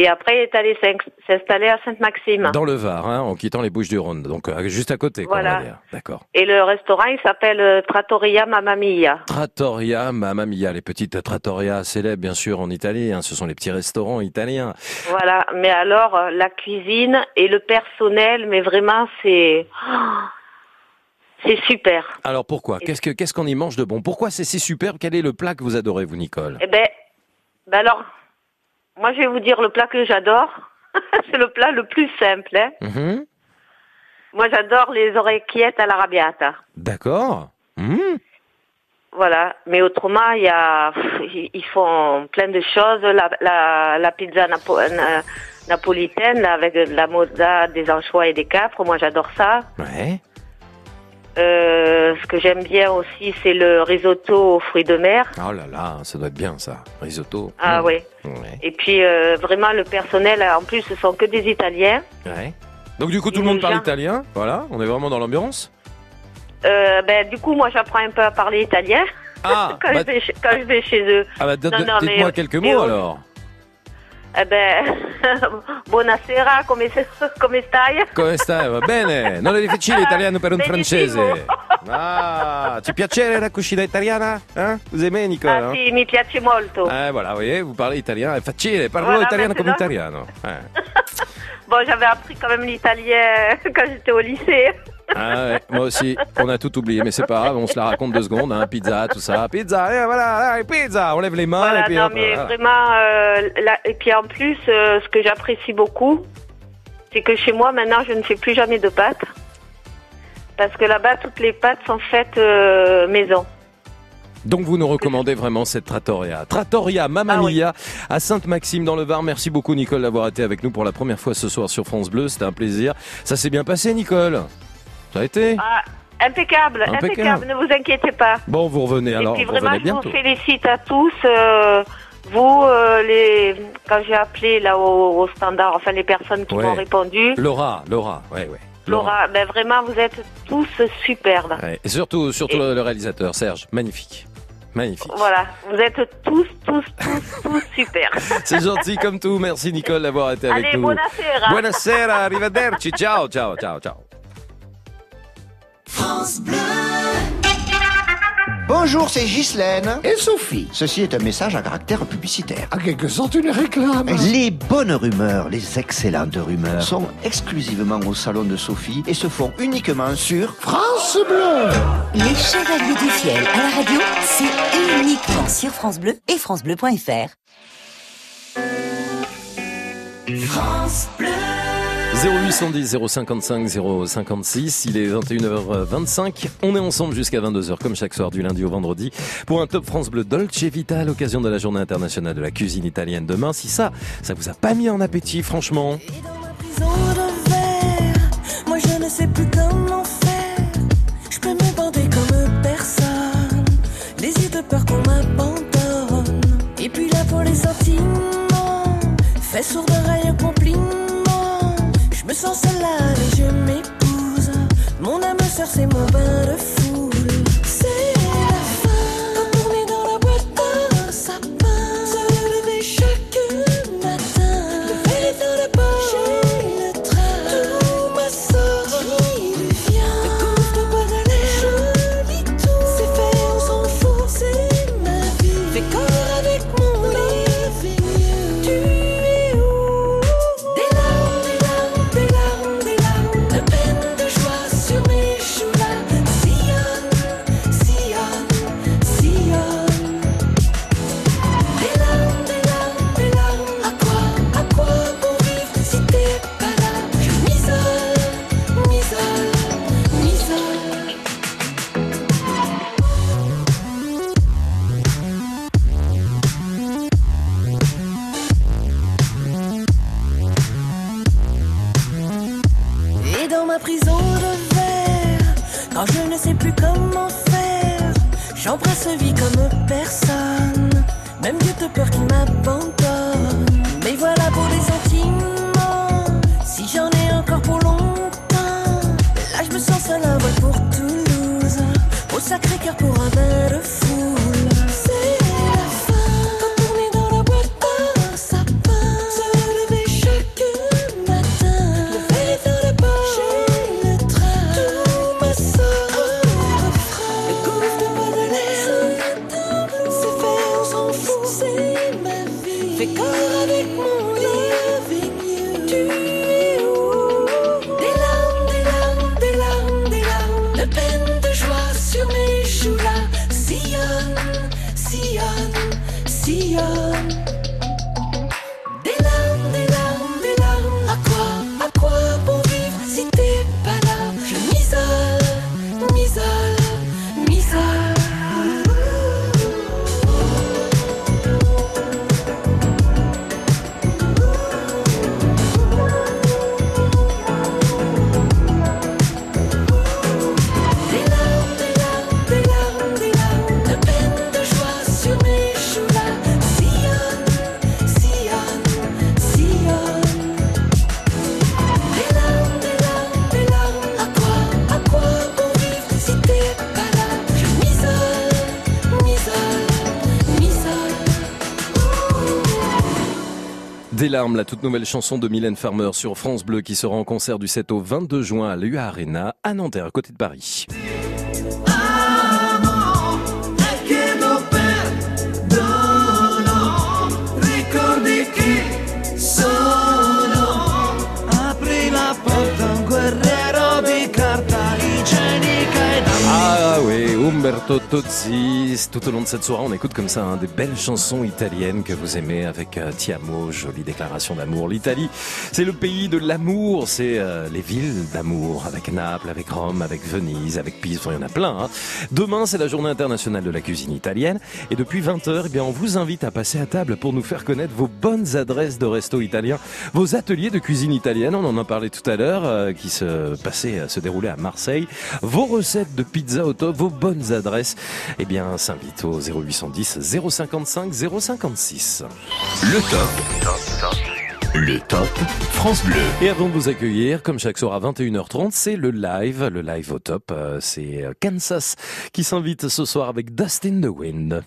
Et après, il est allé s'in- s'installer à Sainte-Maxime. Dans le Var, hein, en quittant les Bouches du Rhône, donc euh, juste à côté, quoi, on Voilà. va dire. D'accord. Et le restaurant, il s'appelle euh, Trattoria Mamma Mia. Trattoria Mamma Mia, les petites trattoria célèbres, bien sûr, en Italie. hein, ce sont les petits restaurants italiens. Voilà. Mais alors, euh, la cuisine et le personnel, mais vraiment, c'est... oh, c'est super. Alors pourquoi? Qu'est-ce que qu'est-ce qu'on y mange de bon? Pourquoi c'est si superbe? Quel est le plat que vous adorez, vous, Nicole? Eh ben, ben alors, moi, je vais vous dire le plat que j'adore. (laughs) c'est le plat le plus simple. Hein. Mhm. Moi, j'adore les orecchiettes à l'arrabbiata. D'accord. Mhm. Voilà. Mais autrement, il y a, ils font plein de choses. La, la, la pizza napo- na- napolitaine, avec de la mozza, des anchois et des capres. Moi, j'adore ça. Ouais. Euh, ce que j'aime bien aussi, c'est le risotto aux fruits de mer. Oh là là, ça doit être bien, ça. Risotto. Ah Mhm. oui. Ouais. Et puis, euh, vraiment, le personnel, en plus, ce sont que des Italiens. Ouais. Donc du coup, tout le monde parle italien. Voilà, on est vraiment dans l'ambiance. Euh, ben, du coup, moi, j'apprends un peu à parler italien Ah, (laughs) quand, bah- je vais chez, quand je vais chez eux. Ah bah, dites-moi quelques mots alors. Eh ben, (laughs) buonasera, come, come stai? Come stai? Va bene. Non è difficile italiano per un francese. Ah, ti piace la cucina italiana? Aimez, Nicole? Ah hein? sì, mi piace molto. Eh, voilà, voyez, vous parlez italien, è facile, parlo Voilà, italiano come italiano. Eh. (laughs) Bon, j'avais appris quand même l'italien (laughs) quand j'étais au lycée. Ah ouais, moi aussi, on a tout oublié, mais c'est pas grave, on se la raconte deux secondes, hein, pizza, tout ça, pizza, eh, voilà, pizza, on lève les mains et puis non, hop, mais voilà. vraiment, euh, là- et puis en plus, euh, ce que j'apprécie beaucoup, c'est que chez moi, maintenant, je ne fais plus jamais de pâtes. Parce que là-bas, toutes les pâtes sont faites euh, maison. Donc vous nous recommandez vraiment cette trattoria. Trattoria Mamma Ah oui. À Sainte-Maxime dans le Var. Merci beaucoup Nicole d'avoir été avec nous pour la première fois ce soir sur France Bleu, c'était un plaisir. Ça s'est bien passé Nicole? Ça a été Ah, impeccable, Impeccable. impeccable, ne vous inquiétez pas. Bon, vous revenez alors, et puis vraiment, je vous félicite à tous. euh, vous, euh, les, quand j'ai appelé là au, au standard, enfin les personnes qui Ouais. m'ont répondu, Laura, Laura, ouais, ouais. Laura, ben vraiment, vous êtes tous superbes. Ouais. Et surtout, surtout le, le réalisateur, Serge, magnifique. Magnifique. Voilà, vous êtes tous, tous, tous, tous super. (laughs) C'est gentil comme tout. Merci Nicole d'avoir été avec nous. buonasera. Buonasera, arrivederci. Ciao, ciao, ciao, ciao. France Bleu. Bonjour, c'est Ghislaine. Et Sophie. Ceci est un message à caractère publicitaire. En quelque sorte, une réclame. Les bonnes rumeurs, les excellentes rumeurs, sont exclusivement au salon de Sophie et se font uniquement sur France Bleu. Les Chevaliers du Fiel à la radio, c'est uniquement sur France Bleu et FranceBleu.fr. France Bleu. 0810 055 056, il est 21h25. On est ensemble jusqu'à 22h comme chaque soir du lundi au vendredi pour un Top France Bleu Dolce Vita à l'occasion de la journée internationale de la cuisine italienne demain. Si ça, ça vous a pas mis en appétit franchement je peux comme personne. De peur qu'on m'abandonne. Et puis sourd d'oreille seule là et je m'épouse. Mon âme sœur, c'est mon bain de foule. Des la toute nouvelle chanson de Mylène Farmer sur France Bleu qui sera en concert du 7 au 22 juin à l'UA Arena à Nanterre, à côté de Paris. Tozzi. Tout au long de cette soirée, on écoute comme ça hein, des belles chansons italiennes que vous aimez avec euh, Ti amo, jolie déclaration d'amour. L'Italie, c'est le pays de l'amour, c'est euh, les villes d'amour avec Naples, avec Rome, avec Venise, avec Pise, il y en a plein. hein. Demain, c'est la journée internationale de la cuisine italienne et depuis 20h, eh bien, on vous invite à passer à table pour nous faire connaître vos bonnes adresses de resto italiens, vos ateliers de cuisine italienne, on en a parlé tout à l'heure, euh, qui se passaient, euh, se déroulaient à Marseille, vos recettes de pizza au top, vos bonnes adresses, eh bien, s'invite au 0810 055 056. Le top. Le top France Bleu. Et avant de vous accueillir, comme chaque soir à 21h30, c'est le live, le live au top. Euh, C'est euh, Kansas qui s'invite ce soir avec Dustin the Wind.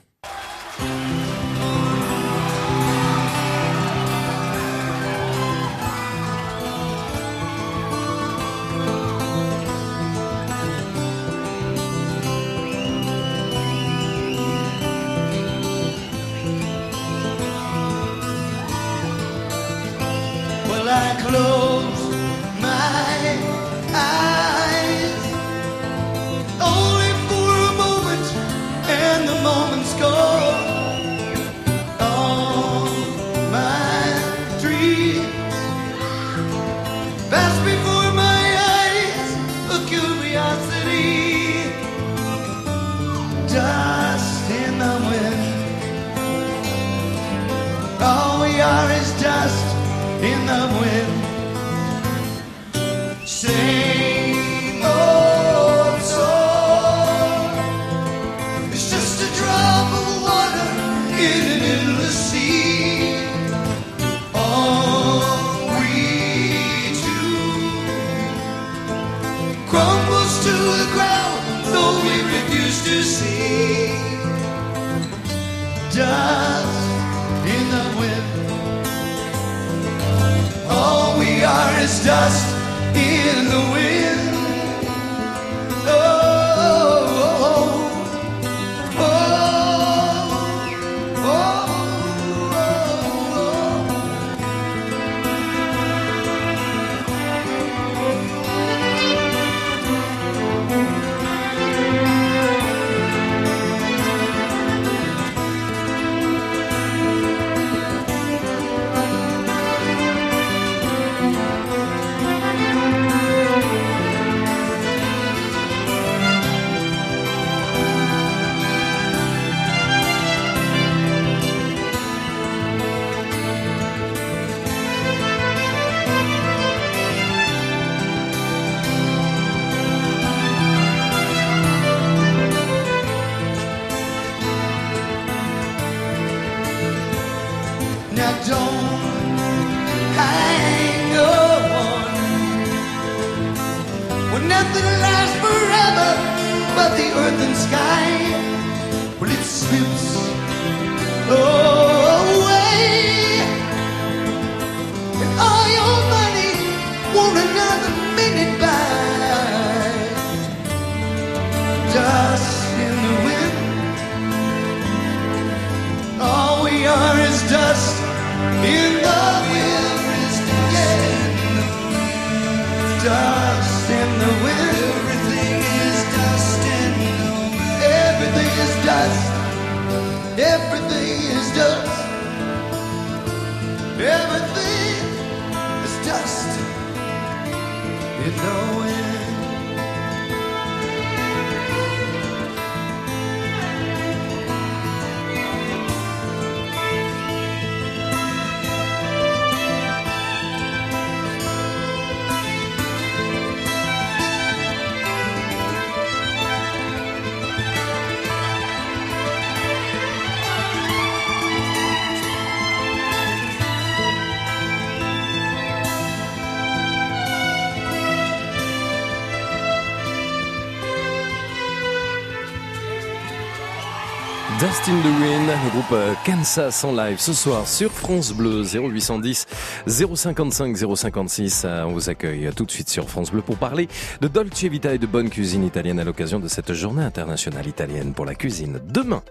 Dust in the Wind, le groupe euh, Kansas en live ce soir sur France Bleu 0810 055 056. Euh, On vous accueille tout de suite sur France Bleu pour parler de Dolce Vita et de bonne cuisine italienne à l'occasion de cette journée internationale italienne pour la cuisine. Demain,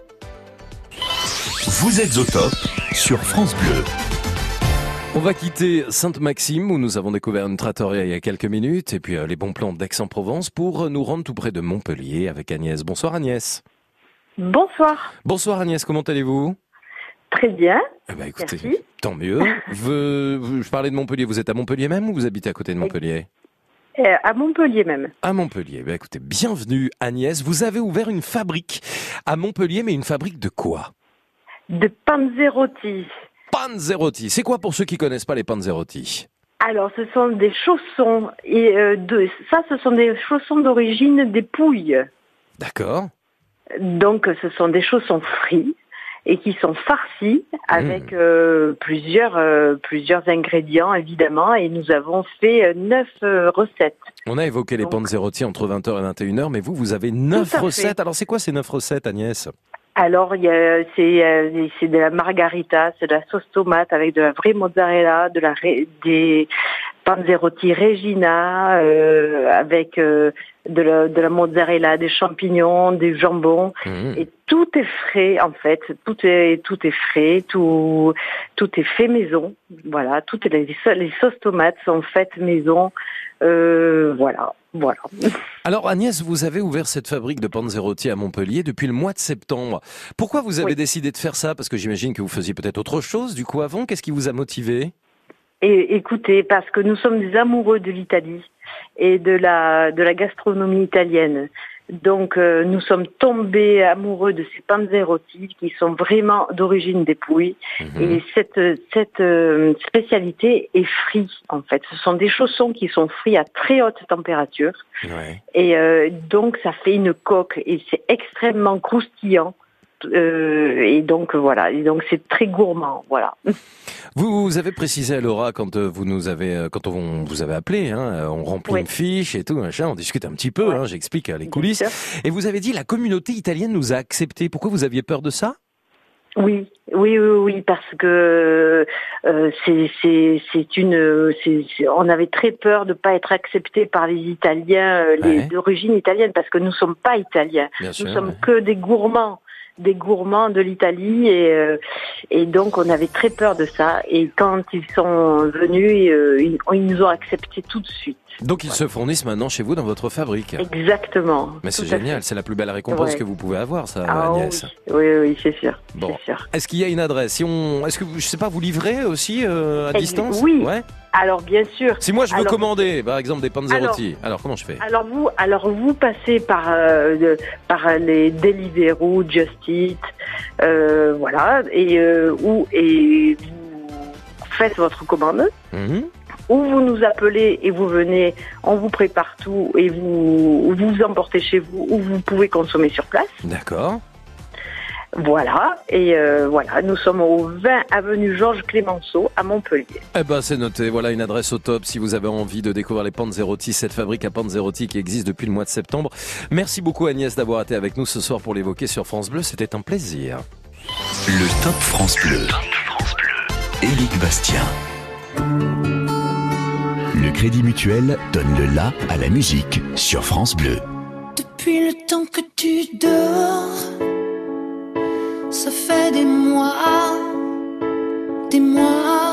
Vous êtes au top sur France Bleu. on va quitter Sainte-Maxime où nous avons découvert une trattoria il y a quelques minutes et puis euh, les bons plans d'Aix-en-Provence pour euh, nous rendre tout près de Montpellier avec Agnès. Bonsoir Agnès. Bonsoir. Bonsoir Agnès, comment allez-vous? Très bien. Eh ben, écoutez, tant mieux. (laughs) Vous- vous- je parlais de Montpellier. Vous êtes à Montpellier même ou vous habitez à côté de Montpellier? Euh, à Montpellier même. À Montpellier. Ben, écoutez, bienvenue Agnès. Vous avez ouvert une fabrique à Montpellier, mais une fabrique de quoi? De Panzerotti. Panzerotti. C'est quoi pour ceux qui connaissent pas les Panzerotti? Alors, ce sont des chaussons. Et euh, de, ça, ce sont des chaussons d'origine des Pouilles. D'accord. Donc, ce sont des chaussons frits et qui sont farcis avec euh, plusieurs euh, plusieurs ingrédients évidemment et nous avons fait euh, neuf euh, recettes. On a évoqué les Panzerotti entre 20h et 21h, mais vous, vous avez neuf fait. recettes. Alors, c'est quoi ces neuf recettes, Agnès? Alors, c'est, c'est de la margarita, c'est de la sauce tomate avec de la vraie mozzarella, de la, des panzerotti Regina, euh, avec euh, de, la, de la mozzarella, des champignons, des jambons. Et tout est frais, en fait. Tout est, tout est frais, tout, tout est fait maison. Voilà, toutes les sauces tomates sont faites maison. Euh, voilà, voilà. (laughs) Alors Agnès, vous avez ouvert cette fabrique de Panzerotti à Montpellier depuis le mois de septembre. Pourquoi vous avez décidé de faire ça? Parce que j'imagine que vous faisiez peut-être autre chose du coup avant. Qu'est-ce qui vous a motivé? Et écoutez, parce que nous sommes des amoureux de l'Italie et de la de la gastronomie italienne. Donc euh, nous sommes tombés amoureux de ces panzerotti qui sont vraiment d'origine des Pouilles. Et cette, cette euh, spécialité est free en fait. Ce sont des chaussons qui sont frits à très haute température. Et euh, donc ça fait une coque et c'est extrêmement croustillant. Euh, et donc voilà, et donc c'est très gourmand, voilà. Vous, vous avez précisé à Laura quand euh, vous nous avez euh, quand on vous avez appelé, hein, on remplit Oui. une fiche et tout machin, on discute un petit peu, hein, j'explique les coulisses. Et vous avez dit la communauté italienne nous a accepté. Pourquoi vous aviez peur de ça? Oui, oui, oui, oui, parce que euh, c'est une on avait très peur de pas être accepté par les Italiens, les Ouais. d'origine italienne, parce que nous sommes pas italiens. Bien nous sûr, sommes ouais. que des gourmands, des gourmands de l'Italie, et euh, et donc on avait très peur de ça. Et quand ils sont venus, euh, ils, ils nous ont acceptés tout de suite. Donc ils se fournissent maintenant chez vous dans votre fabrique. Exactement. Mais c'est génial, c'est la plus belle récompense Ouais. que vous pouvez avoir, ça, Ah Agnès. oui, oui, oui, c'est sûr. Bon. Est-ce qu'il y a une adresse? Si on, est-ce que je sais pas, vous livrez aussi euh, à Ex- distance? oui. Ouais. Alors bien sûr. Si moi je veux Alors- commander, par exemple, des panzerotti, alors, comment je fais? Alors vous, alors vous passez par euh, par les Deliveroo, Just Eat, euh, voilà, et euh, et vous faites votre commande. Mhm. Ou vous nous appelez et vous venez, on vous prépare tout et vous vous emportez chez vous ou vous pouvez consommer sur place. D'accord. Voilà, et euh, voilà, nous sommes au 20 avenue Georges Clémenceau à Montpellier. Eh ben c'est noté, voilà une adresse au top si vous avez envie de découvrir les Panzerotti, cette fabrique à Panzerotti qui existe depuis le mois de septembre. Merci beaucoup Agnès d'avoir été avec nous ce soir pour l'évoquer sur France Bleu, c'était un plaisir. Le Top France Bleu. Éric Bastien. Crédit Mutuel donne le la à la musique sur France Bleu. Depuis le temps que tu dors, ça fait des mois, des mois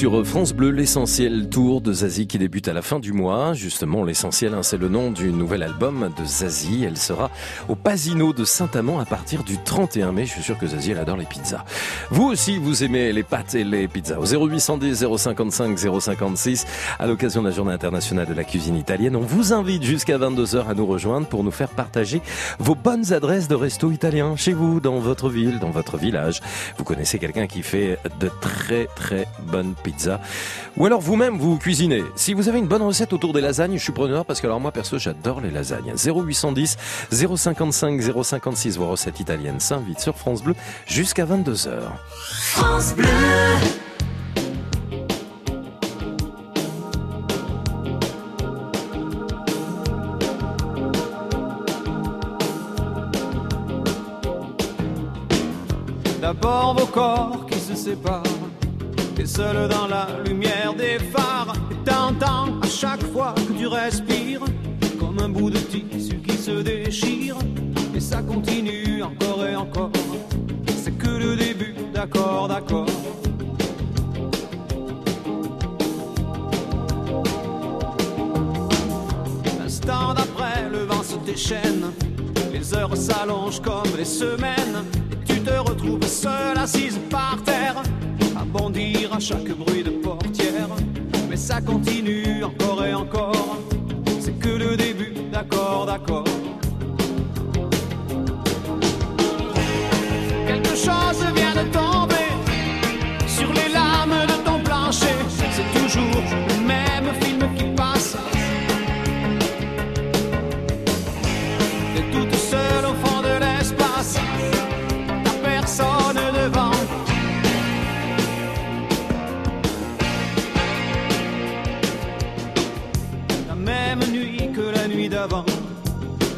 sur France Bleu, l'essentiel tour de Zazie qui débute à la fin du mois. Justement, l'essentiel, hein, c'est le nom du nouvel album de Zazie. Elle sera au Pasino de Saint-Amand à partir du 31 mai. Je suis sûr que Zazie, elle adore les pizzas. Vous aussi, vous aimez les pâtes et les pizzas. Au 0810 055 056, à l'occasion de la journée internationale de la cuisine italienne, on vous invite jusqu'à 22h à nous rejoindre pour nous faire partager vos bonnes adresses de resto italien chez vous, dans votre ville, dans votre village. Vous connaissez quelqu'un qui fait de très très bonnes pizzas. Ou alors vous-même, vous cuisinez. Si vous avez une bonne recette autour des lasagnes, je suis preneur parce que alors moi perso, j'adore les lasagnes. 0810 055 056, vos recettes italiennes s'invitent sur France Bleu jusqu'à 22h. France Bleu. D'abord vos corps qui se séparent, et seul dans la lumière des phares, et t'entends à chaque fois que tu respires, comme un bout de tissu qui se déchire, et ça continue encore et encore. C'est que le début, d'accord, d'accord. L'instant d'après, le vent se déchaîne, les heures s'allongent comme les semaines, tu te retrouves seule assise par terre, à bondir à chaque bruit de portière. Mais ça continue encore et encore, c'est que le début, d'accord, d'accord. Quelque chose vient de tomber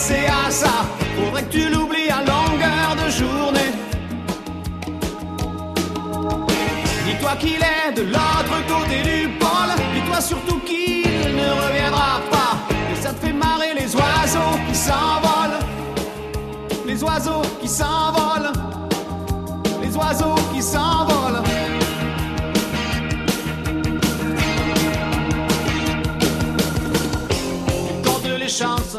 penser à ça. Faudrait que tu l'oublies à longueur de journée. Dis-toi qu'il est de l'autre côté du pôle. Dis-toi surtout qu'il ne reviendra pas. Et ça te fait marrer les oiseaux qui s'envolent. Les oiseaux qui s'envolent. Les oiseaux qui s'envolent. chances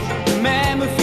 Toujours le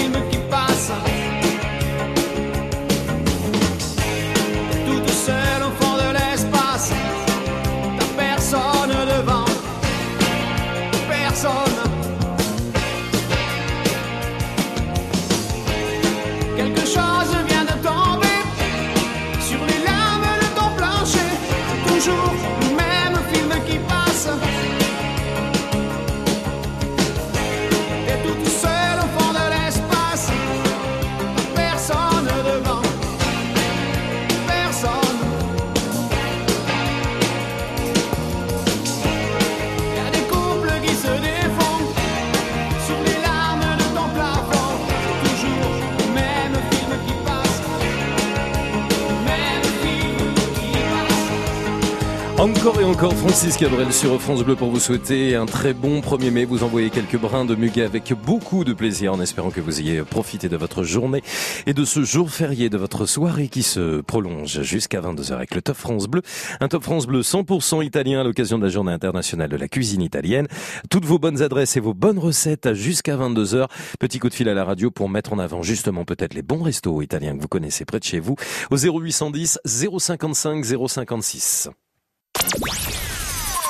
Encore et encore, Francis Cabrel sur France Bleu pour vous souhaiter un très bon 1er mai. Vous envoyez quelques brins de muguet avec beaucoup de plaisir en espérant que vous ayez profité de votre journée et de ce jour férié, de votre soirée qui se prolonge jusqu'à 22h avec le Top France Bleu. Un Top France Bleu 100% italien à l'occasion de la journée internationale de la cuisine italienne. Toutes vos bonnes adresses et vos bonnes recettes jusqu'à 22h. Petit coup de fil à la radio pour mettre en avant justement peut-être les bons restos italiens que vous connaissez près de chez vous au 0810 055 056.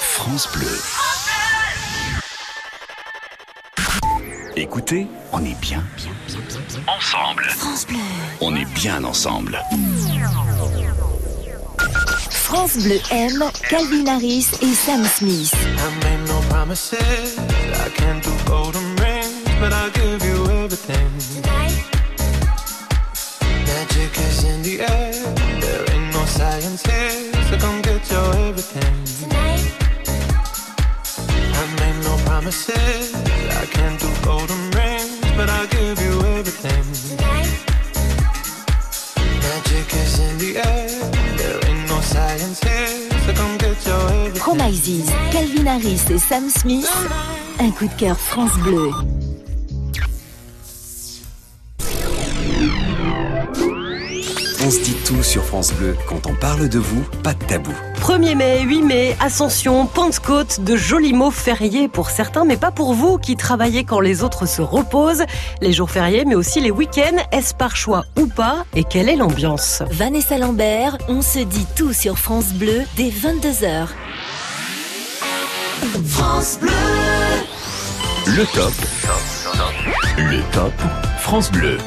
France Bleu. Écoutez, on est bien, bien, bien, bien, bien. ensemble. France Bleu. On est bien ensemble. France Bleu aime Calvin Harris et Sam Smith. I made no promises. I can't do golden rings, but I'll give you everything. Promises. I can't do golden rings, but I'll give you everything. Magic is in the air. There ain't no science here, so come get your everything. Promises, Calvin Harris et Sam Smith. Un coup de cœur France Bleu. On se dit tout sur France Bleu. Quand on parle de vous, pas de tabou. 1er mai, 8 mai, Ascension, Pentecôte, de jolis mots fériés pour certains, mais pas pour vous qui travaillez quand les autres se reposent. Les jours fériés, mais aussi les week-ends, est-ce par choix ou pas Et quelle est l'ambiance? Vanessa Lambert, on se dit tout sur France Bleu dès 22h. France Bleu. Le top. Le top. France Bleu.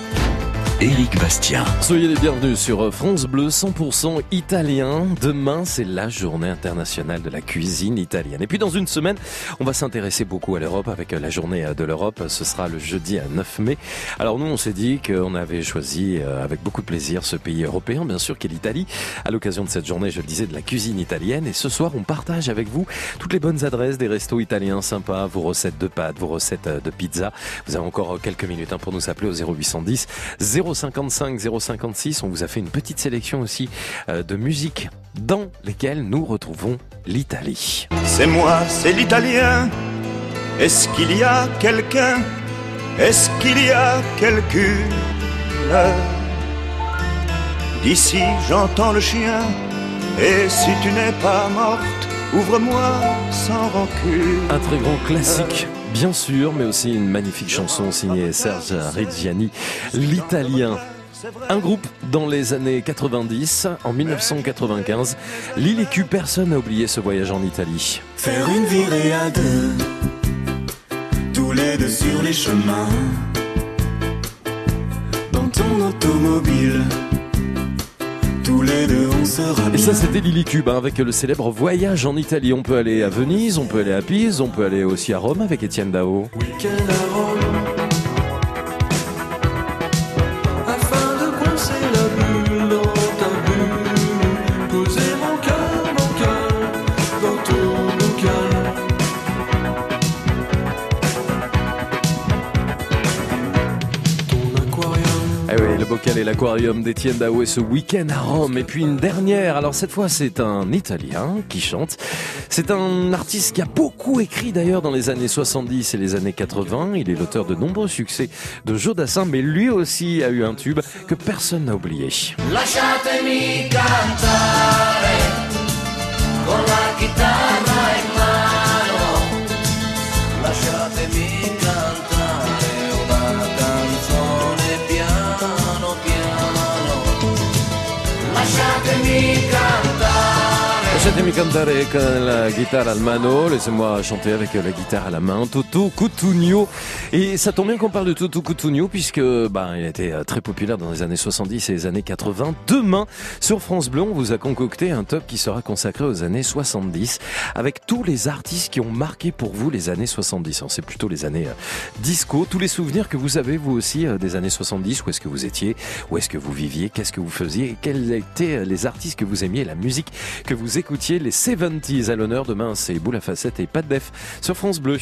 Éric Bastien. Soyez les bienvenus sur France Bleu 100% italien. Demain, c'est la journée internationale de la cuisine italienne. Et puis dans une semaine, on va s'intéresser beaucoup à l'Europe avec la journée de l'Europe. Ce sera le jeudi à 9 mai. Alors nous, on s'est dit qu'on avait choisi euh, avec beaucoup de plaisir ce pays européen, bien sûr, qu'est l'Italie. À l'occasion de cette journée, je le disais, de la cuisine italienne. Et ce soir, on partage avec vous toutes les bonnes adresses des restos italiens sympas, vos recettes de pâtes, vos recettes euh, de pizza. Vous avez encore quelques minutes hein, pour nous appeler au 0810 055 056. On vous a fait une petite sélection aussi euh, de musiques dans lesquelles nous retrouvons l'Italie. C'est moi, c'est l'italien. Est-ce qu'il y a quelqu'un? Est-ce qu'il y a quelqu'une D'ici j'entends le chien. Et si tu n'es pas morte, ouvre-moi sans rancune. Un très grand classique. Bien sûr, mais aussi une magnifique chanson signée Serge Reggiani, l'Italien. Un groupe dans les années 90, en 1995. Lille et Q, personne n'a oublié ce voyage en Italie. Faire une virée à deux, tous les deux sur les chemins. Dans ton automobile, tous les deux on sera Et ça, c'était Lily Cube hein, avec le célèbre voyage en Italie. On peut aller à Venise, on peut aller à Pise, on peut aller aussi à Rome avec Étienne Dao. Week-end à Rome. Bocal et l'aquarium d'Étienne Dao et ce week-end à Rome. Et puis une dernière, alors cette fois c'est un Italien qui chante. C'est un artiste qui a beaucoup écrit d'ailleurs dans les années 70 et les années 80. Il est l'auteur de nombreux succès de Joe Dassin, mais lui aussi a eu un tube que personne n'a oublié. Lasciatemi cantare Cantare la guitare mano, laissez-moi chanter avec la guitare à la main, Toto Cutugno. Et ça tombe bien qu'on parle de Toto Cutugno puisque bah, il a été euh, très populaire dans les années 70 et les années 80. Demain, sur France Bleu, on vous a concocté un top qui sera consacré aux années 70 avec tous les artistes qui ont marqué pour vous les années 70. Alors, C'est plutôt les années euh, disco, tous les souvenirs que vous avez vous aussi euh, des années 70, où est-ce que vous étiez, où est-ce que vous viviez, qu'est-ce que vous faisiez, quels étaient les artistes que vous aimiez, la musique que vous écoutiez, les 70s à l'honneur. Demain, c'est Boule à facette et pas de sur France Bleu.